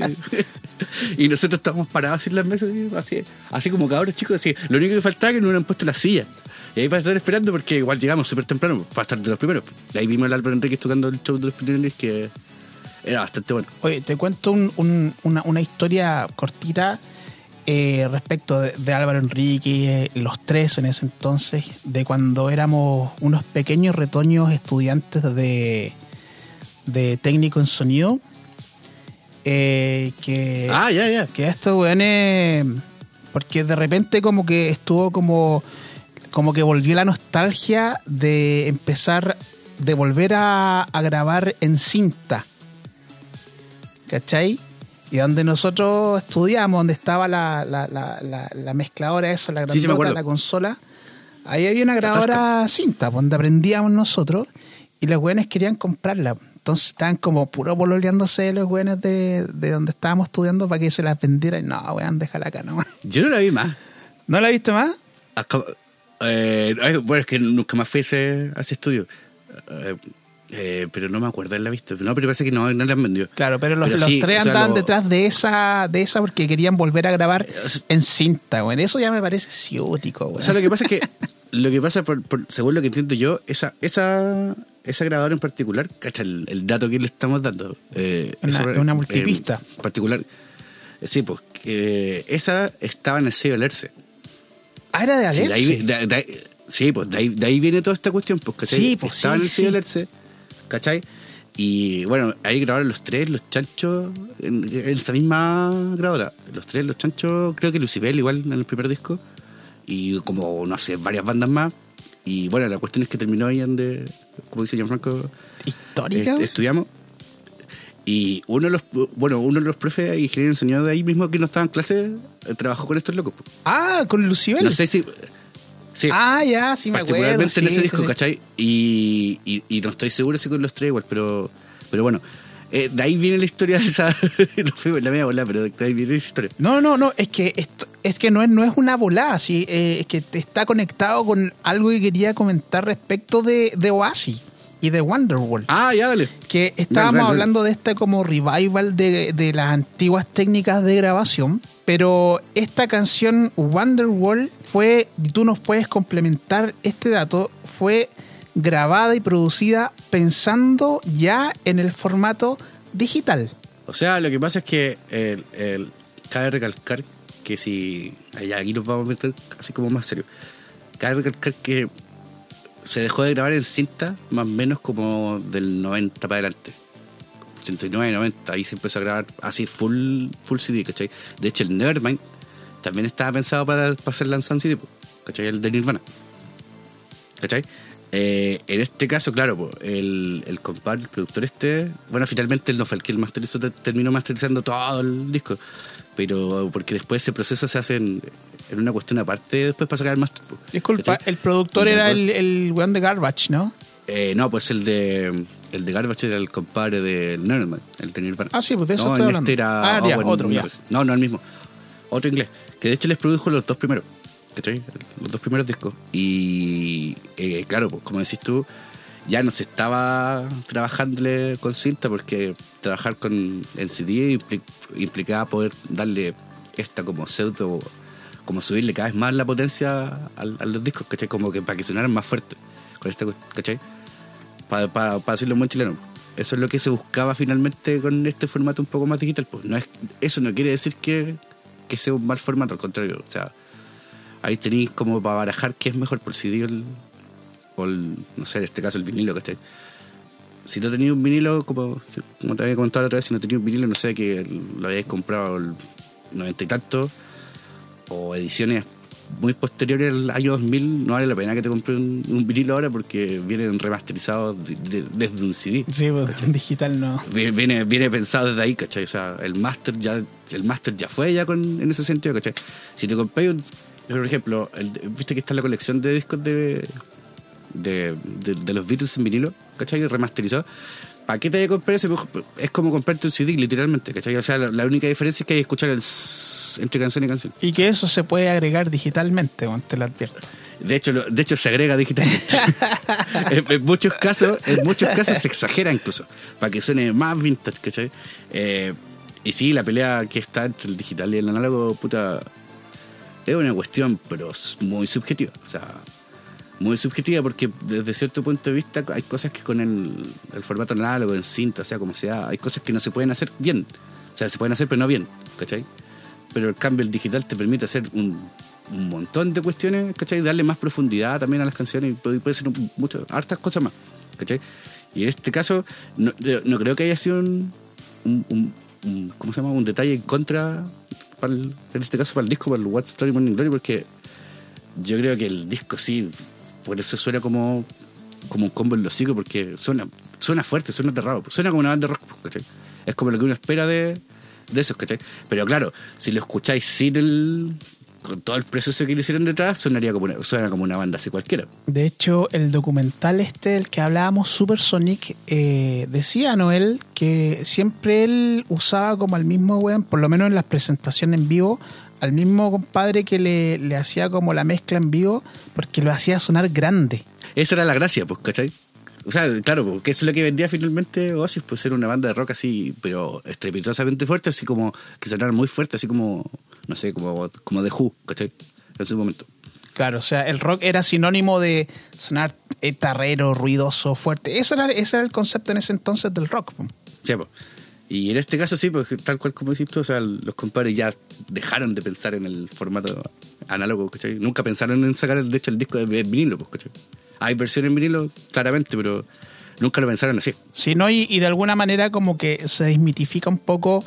y nosotros estábamos parados así en las mesas, así, así, como cabros chicos, así. Lo único que faltaba que no hubieran puesto las sillas. Y ahí para estar esperando, porque igual llegamos súper temprano, para estar de los primeros. Y ahí vimos al Álvaro Enríquez tocando el show de los primeros, que Era bastante bueno. Oye, te cuento un- un- una, una historia cortita eh, respecto de, de Álvaro Enrique, eh, los tres en ese entonces, de cuando éramos unos pequeños retoños estudiantes de, de técnico en sonido. eh, que, Ah, ya, ya. que estos weones. Porque de repente, como que estuvo como. Como que volvió la nostalgia de empezar. De volver a, a grabar en cinta. ¿Cachai? Y donde nosotros estudiamos, donde estaba la, la, la, la, la mezcladora, eso, la Sí, sí, grandota, acuerdo. la consola. Ahí había una grabadora cinta, donde aprendíamos nosotros. Y los güeyes querían comprarla. Entonces estaban como puro pololeándose los güeyes de, de donde estábamos estudiando para que se las vendieran. Y no, weón, déjala acá nomás. Yo no la vi más. ¿No la viste más? Acá- eh, bueno, es que nunca más fui a ese, a ese estudio. Eh, eh, pero no me acuerdo de haberla visto. No, pero parece que no, no la han vendido. Claro, pero los, Pero los sí, tres andaban lo- detrás de esa, de esa porque querían volver a grabar en cinta, güey. Eso ya me parece ciútico, güey. O sea, lo que pasa es que, lo que pasa, por, por- según lo que entiendo yo, esa, esa, esa grabadora en particular, cacha, el, el dato que le estamos dando. eh, Una- una eh, multipista. en particular. Sí, pues, que esa estaba en el sello Alerce. Ah, era de Sí, de ahí, Alerce. de- de ahí- sí, pues de ahí, de ahí viene toda esta cuestión, pues, ¿cachai? Sí, pues, Estaba sí, en el sello sí. Alerce, ¿cachai? Y bueno, ahí grabaron los tres, los chanchos, en, en esa misma grabadora. Los tres, los chanchos, creo que Lucibel igual en el primer disco. Y como, no sé, varias bandas más. Y bueno, la cuestión es que terminó ahí donde, como dice Gianfranco, Histórica, eh, güey. estudiamos. Y uno de los, bueno, uno de los profes ingeniero en sonido de ahí mismo que no estaba en clase, trabajó con estos locos. Ah, con Lucibel. No sé si... Sí, Ah, ya, sí me acuerdo. particularmente en ese disco, sí. ¿cachai? Y, y, y no estoy seguro si con los tres igual, pero, pero bueno. Eh, de ahí viene la historia de esa. no fue la media bola, pero de ahí viene esa historia. No, no, no, es que esto, es que no es, no es una volada, sí, eh, es que te está conectado con algo que quería comentar respecto de, de Oasis y de Wonderwall. Ah, ya, dale. que estábamos Dale, dale, hablando de este como revival de, de las antiguas técnicas de grabación, pero esta canción Wonderwall fue, y tú nos puedes complementar este dato, fue grabada y producida pensando ya en el formato digital. O sea, lo que pasa es que el, el- cabe recalcar que si. Allá, aquí nos vamos a meter así como más serio. Cabe recalcar que se dejó de grabar en cinta más o menos como del 90 para adelante. 89, 90, ahí se empezó a grabar así full, full CD, ¿cachai? De hecho, el Nevermind también estaba pensado para, para ser lanzado en CD, ¿cachai? El de Nirvana. ¿cachai? Eh, en este caso, claro, po, el, el compadre, el productor este, bueno, finalmente él no fue el que el masterizó, te- terminó masterizando todo el disco, pero porque después ese proceso se hace en, en una cuestión aparte después para sacar el master. po, Disculpa, ¿cachai? el productor era el, el weón de Garbage, ¿no? eh, no, pues el de el de Garbage era el compadre de Nevermind, el de Nirvana. Ah, sí, pues de eso no, estoy hablando. Este era Ah, ya, Owen otro, ya. No, no el mismo. Otro inglés. Que de hecho les produjo los dos primeros. ¿Cachai? Los dos primeros discos. Y eh, claro, pues como decís tú, ya no se estaba trabajándole con cinta porque trabajar con en CD impli- implicaba poder darle esta como pseudo, como subirle cada vez más la potencia a, a los discos, ¿cachai? Como que para que sonaran más fuerte. Con esta, ¿cachai? Para, para, para decirlo buen chileno. Eso es lo que se buscaba finalmente con este formato un poco más digital. Pues no es, eso no quiere decir que, que sea un mal formato, al contrario. O sea, ahí tenéis como para barajar qué es mejor, por el CD o el, o el, no sé, en este caso el vinilo, ¿cachai? Si no tenéis un vinilo, como, como te había comentado la otra vez, si no tenéis un vinilo, no sé, que lo habíais comprado el noventa y tanto, o ediciones muy posteriores al año 2000, no vale la pena que te compres un, un vinilo ahora porque vienen remasterizados de- de- desde un CD. Sí, pues digital no. Viene, viene, pensado desde ahí, ¿cachai? O sea, el máster ya, el máster ya fue ya con, en ese sentido, ¿cachai? Si te compras un, por ejemplo, el- viste que está la colección de discos de, de, de, de los Beatles en vinilo, ¿cachai? Remasterizado. ¿Para qué te voy a comprar ese? Es como comprarte un CD, literalmente, ¿cachai? O sea, la, la única diferencia es que hay que escuchar el entre canción y canción. Y que eso se puede agregar digitalmente, te lo advierto. De hecho, de hecho se agrega digitalmente. en, en muchos casos, en muchos casos se exagera incluso, para que suene más vintage, ¿cachai? Eh, y sí, la pelea que está entre el digital y el análogo, puta, es una cuestión, pero muy subjetiva. O sea, muy subjetiva porque desde cierto punto de vista hay cosas que con el, el formato análogo, en cinta, sea, como sea, hay cosas que no se pueden hacer bien. O sea, se pueden hacer pero no bien, ¿cachai? Pero el cambio el digital te permite hacer un, un montón de cuestiones, ¿cachai? Darle más profundidad también a las canciones y puede, puede ser un- mucho, hartas cosas más, ¿cachai? Y en este caso, no, yo no creo que haya sido un, un- un- ¿cómo se llama? Un detalle en contra, para el- en este caso para el disco, para el What Story Morning Glory, porque yo creo que el disco sí, por eso suena como, como un combo en los hocico, porque suena, suena fuerte, suena aterrado, suena como una banda rock, ¿cachai? Es como lo que uno espera de, de esos, ¿cachai? Pero claro, si lo escucháis sin el. Con todo el proceso que le hicieron detrás, sonaría como una, suena como una banda así cualquiera. De hecho, el documental este del que hablábamos, Super Sonic, eh, decía Noel que siempre él usaba como al mismo weón, por lo menos en las presentaciones en vivo, al mismo compadre que le, le hacía como la mezcla en vivo, porque lo hacía sonar grande. Esa era la gracia, pues, ¿cachai? O sea, claro, porque eso es lo que vendía finalmente Oasis, pues ser una banda de rock así, pero estrepitosamente fuerte, así como que sonara muy fuerte, así como, no sé, como, como The Who, ¿cachai? En su momento. Claro, o sea, el rock era sinónimo de sonar tarrero, ruidoso, fuerte. Ese era, ese era el concepto en ese entonces del rock. Sí, pues. Y en este caso sí, pues tal cual como decís tú, o sea, los compadres ya dejaron de pensar en el formato análogo, ¿cachai? Nunca pensaron en sacar, de hecho, el disco de vinilo, pues, ¿cachai? Hay versiones en vinilo, claramente, pero nunca lo pensaron así. Sí, ¿no? y, y de alguna manera como que se desmitifica un poco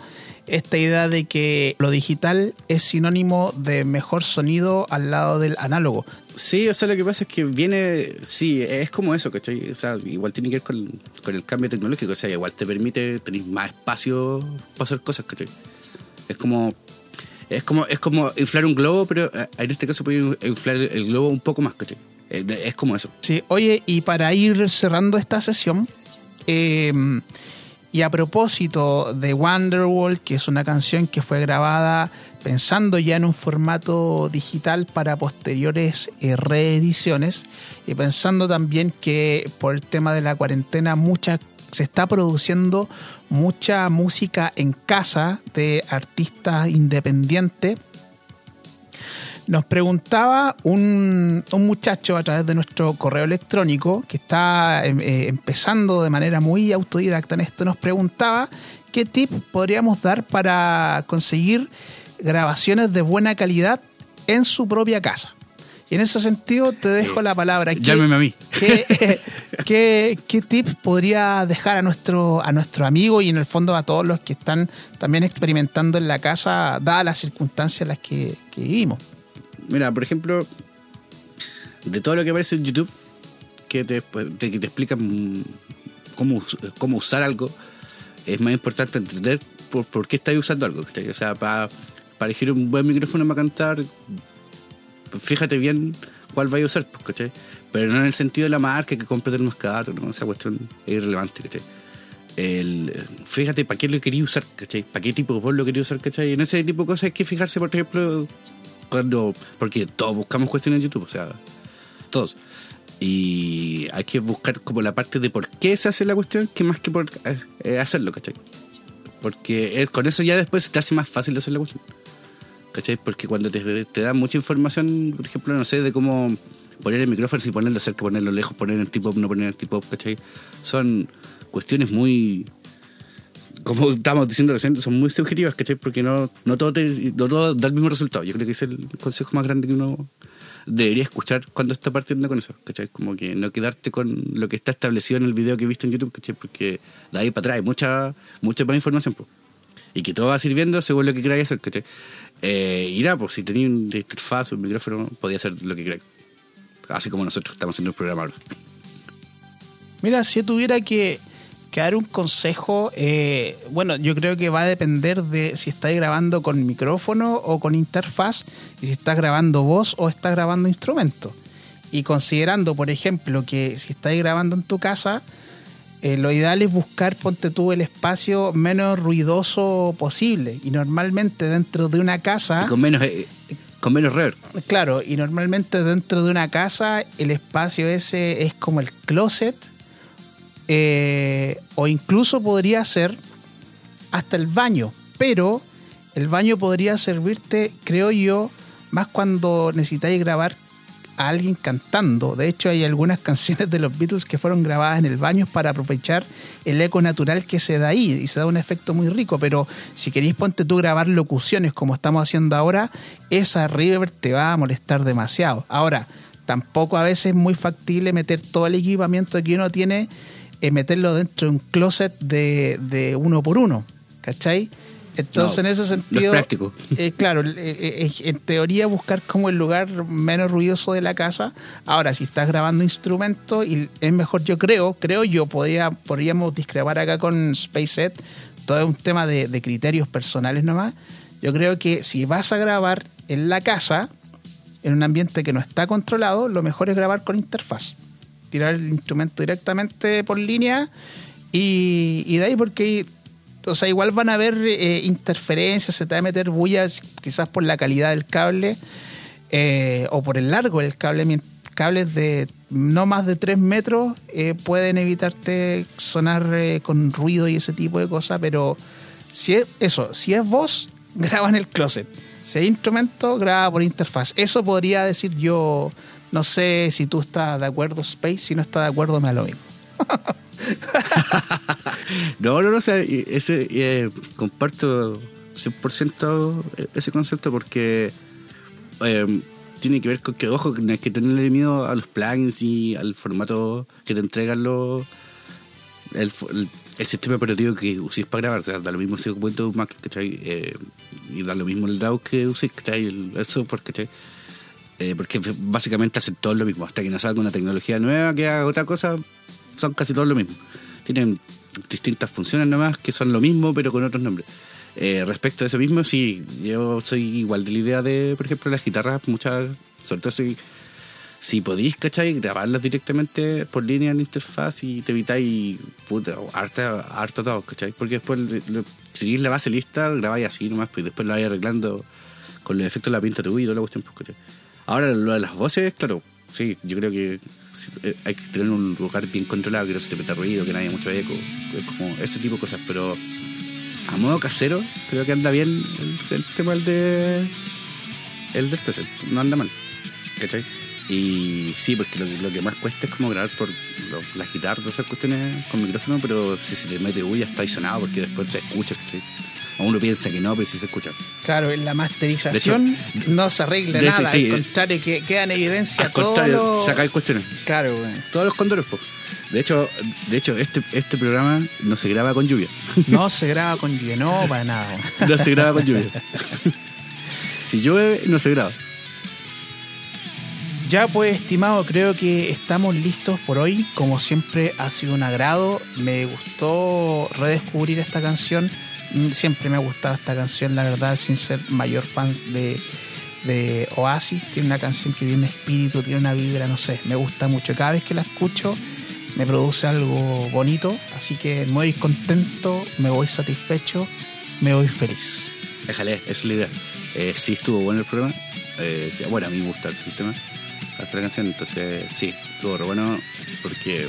esta idea de que lo digital es sinónimo de mejor sonido al lado del análogo. Sí, o sea, lo que pasa es que viene, sí, es como eso, ¿cachai? O sea, igual tiene que ver con, con el cambio tecnológico, o sea, igual te permite tener más espacio para hacer cosas, ¿cachai? Es como, es como, es como inflar un globo, pero eh, en este caso puede inflar el globo un poco más, ¿cachai? Eh, Es como eso. Sí, oye, y para ir cerrando esta sesión, eh, y a propósito de Wonderwall, que es una canción que fue grabada pensando ya en un formato digital para posteriores eh, reediciones, y pensando también que por el tema de la cuarentena mucha, se está produciendo mucha música en casa de artistas independientes. Nos preguntaba un, un muchacho a través de nuestro correo electrónico que está em, eh, empezando de manera muy autodidacta en esto, nos preguntaba qué tip podríamos dar para conseguir grabaciones de buena calidad en su propia casa. Y en ese sentido te dejo Eh, la palabra. ¿Qué- llámeme a mí. ¿Qué, qué, qué tip podría dejar a nuestro, a nuestro amigo y en el fondo a todos los que están también experimentando en la casa, dadas las circunstancias en las que, que vivimos? Mira, por ejemplo, de todo lo que aparece en YouTube, que te, te- que te explican cómo, cómo usar algo, es más importante entender por, por qué estás usando algo. O sea, para elegir un buen micrófono para cantar, fíjate bien cuál vais a usar, pues, ¿cachai? Pero no en el sentido de la marca que compres el más caro, ¿no? esa cuestión es irrelevante, fíjate para qué lo quería usar, ¿cachai? ¿Para qué tipo de voz lo quería usar, ¿cachai? En ese tipo de cosas hay que fijarse, por ejemplo, cuando. Porque todos buscamos cuestiones en YouTube, o sea, todos. Y hay que buscar como la parte de por qué se hace la cuestión, que más que por eh, eh, hacerlo, ¿cachai? Porque eh, con eso ya después te hace más fácil hacer la cuestión. ¿Cachai? Porque cuando te, te dan mucha información, por ejemplo, no sé, de cómo poner el micrófono, si ponerlo cerca, ponerlo lejos, poner el tipo no poner el tipo ¿cachai? Son cuestiones muy, como estamos diciendo recién, son muy subjetivas, ¿cachai? Porque no, no, todo te, no todo da el mismo resultado. Yo creo que es el consejo más grande que uno debería escuchar cuando está partiendo con eso, ¿cachai? Como que no quedarte con lo que está establecido en el video que he visto en YouTube, ¿cachai? Porque de ahí para atrás hay mucha, mucha más información, pues. Y que todo va sirviendo según lo que queráis hacer, ¿cachai? Eh, y nada, pues si tenéis un interfaz, un micrófono, podía hacer lo que queráis. Así como nosotros estamos haciendo el programa ahora. Mira, si yo tuviera que, que dar un consejo, eh, bueno, yo creo que va a depender de si estás grabando con micrófono o con interfaz, y si estás grabando voz o estás grabando instrumento. Y considerando, por ejemplo, que si estás grabando en tu casa, eh, lo ideal es buscar, ponte tú, el espacio menos ruidoso posible. Y normalmente dentro de una casa... Y con menos, eh, con menos reverb. Claro, y normalmente dentro de una casa el espacio ese es como el closet eh, o incluso podría ser hasta el baño, pero el baño podría servirte, creo yo, más cuando necesitáis grabar a alguien cantando. De hecho, hay algunas canciones de los Beatles que fueron grabadas en el baño para aprovechar el eco natural que se da ahí y se da un efecto muy rico. Pero si queréis ponte tú grabar locuciones como estamos haciendo ahora, esa reverb te va a molestar demasiado. Ahora, tampoco a veces es muy factible meter todo el equipamiento que uno tiene, eh, meterlo dentro de un closet de, de uno por uno. ¿Cachai? Entonces, No, en ese no es sentido. práctico. eh, claro, eh, eh, en teoría buscar como el lugar menos ruidoso de la casa. Ahora, si estás grabando instrumentos, y es mejor, yo creo, creo yo, podría, podríamos discrepar acá con SpaceX, todo es un tema de, de criterios personales nomás. Yo creo que si vas a grabar en la casa, en un ambiente que no está controlado, lo mejor es grabar con interfaz. Tirar el instrumento directamente por línea y, de ahí porque o sea, igual van a haber eh, interferencias, se te va a meter bullas quizás por la calidad del cable eh, o por el largo del cable. Cables de no más de 3 metros eh, pueden evitarte sonar con ruido y ese tipo de cosas, pero si es eso, si es voz, graba en el closet. Si es instrumento, graba por interfaz. Eso podría decir yo, no sé si tú estás de acuerdo, Space, si no estás de acuerdo, me da lo mismo. No, no, no, o sea, ese, eh, comparto 100% ese concepto porque eh, tiene que ver con que, ojo, no hay que tenerle miedo a los plugins y al formato que te entregan los. El, el- sistema operativo que uséis para grabar, o sea, da lo mismo si un Mac, ¿cachai? Eh, y da lo mismo el DAW que uséis, ¿cachai? El, el software, ¿cachai? Eh, porque básicamente hacen todo lo mismo. Hasta que no salga una tecnología nueva que haga otra cosa, son casi todos lo mismo. Tienen distintas funciones nomás que son lo mismo, pero con otros nombres. Eh, respecto a eso mismo, sí, yo soy igual de la idea de, por ejemplo, las guitarras, muchas, sobre todo si, si podéis, ¿cachai? Grabarlas directamente por línea en interfaz y te evitáis, puta, harta, todo, ¿cachai? Porque después, le- seguís la base lista, grabáis así nomás, pues después lo vais arreglando con los efectos de la pinta tu oído, la cuestión, pues, ¿cachai? Ahora, lo de las voces, claro, sí, yo creo que eh, hay que tener un lugar bien controlado, que no se te meta ruido, que no haya mucho eco, es como ese tipo de cosas, pero a modo casero, creo que anda bien el, tema el de el del no anda mal, ¿cachai? Y sí, porque lo, lo que más cuesta es como grabar por lo- las guitarras, esas cuestiones con micrófono, pero si se te mete bulla está ahí sonado porque después se escucha, ¿cachai? Uno piensa que no, pero sí se escucha. Claro, en la masterización no se arregla hecho, nada, sí, al contrario, que queda en evidencia Al todo contrario, lo- sacáis cuestiones. Claro, güey. Todos los cóndores, pues. De hecho, de hecho este, este programa no se graba con lluvia. No se graba con lluvia, no, para nada. No se graba con lluvia. si llueve, no se graba. Ya pues, estimado, creo que estamos listos por hoy. Como siempre, ha sido un agrado. Me gustó redescubrir esta canción. Mm, Siempre me ha gustado esta canción, la verdad, sin ser mayor fan de, de Oasis. Tiene una canción que tiene un espíritu, tiene una vibra, no sé, me gusta mucho. Cada vez que la escucho, me produce algo bonito. Así que me voy contento, me voy satisfecho, me voy feliz. Déjale, es la idea. Eh, sí estuvo bueno el programa. Eh, bueno, a mí me gusta el tema, hasta la canción, entonces sí, estuvo bueno porque...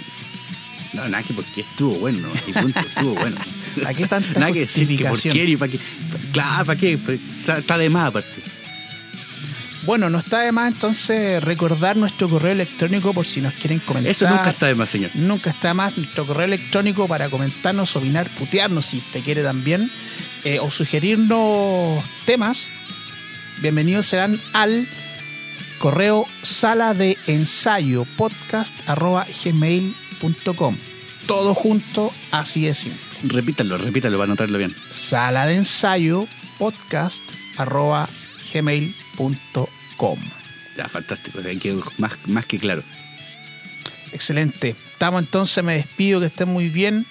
No, nada que porque estuvo bueno, ¿no? y punto, estuvo bueno. ¿Para qué tanta Nada que decir que por qué para qué. Claro, ¿para qué? Pues Está, está de más aparte. Bueno, no está de más entonces recordar nuestro correo electrónico por si nos quieren comentar. Eso nunca está de más, señor. Nunca está más nuestro correo electrónico para comentarnos, opinar, putearnos si te quiere también, eh, o sugerirnos temas. Bienvenidos serán al correo sala de ensayo podcast arroba gmail.com. Todo junto, así de simple. Repítalo, repítalo para anotarlo bien. Sala de ensayo podcast arroba gmail.com. Ya, fantástico. más, más que claro. Excelente. Estamos entonces, me despido, que estén muy bien.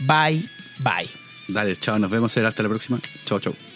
Bye, bye. Dale, chao, nos vemos. Hasta la próxima. Chao, chao.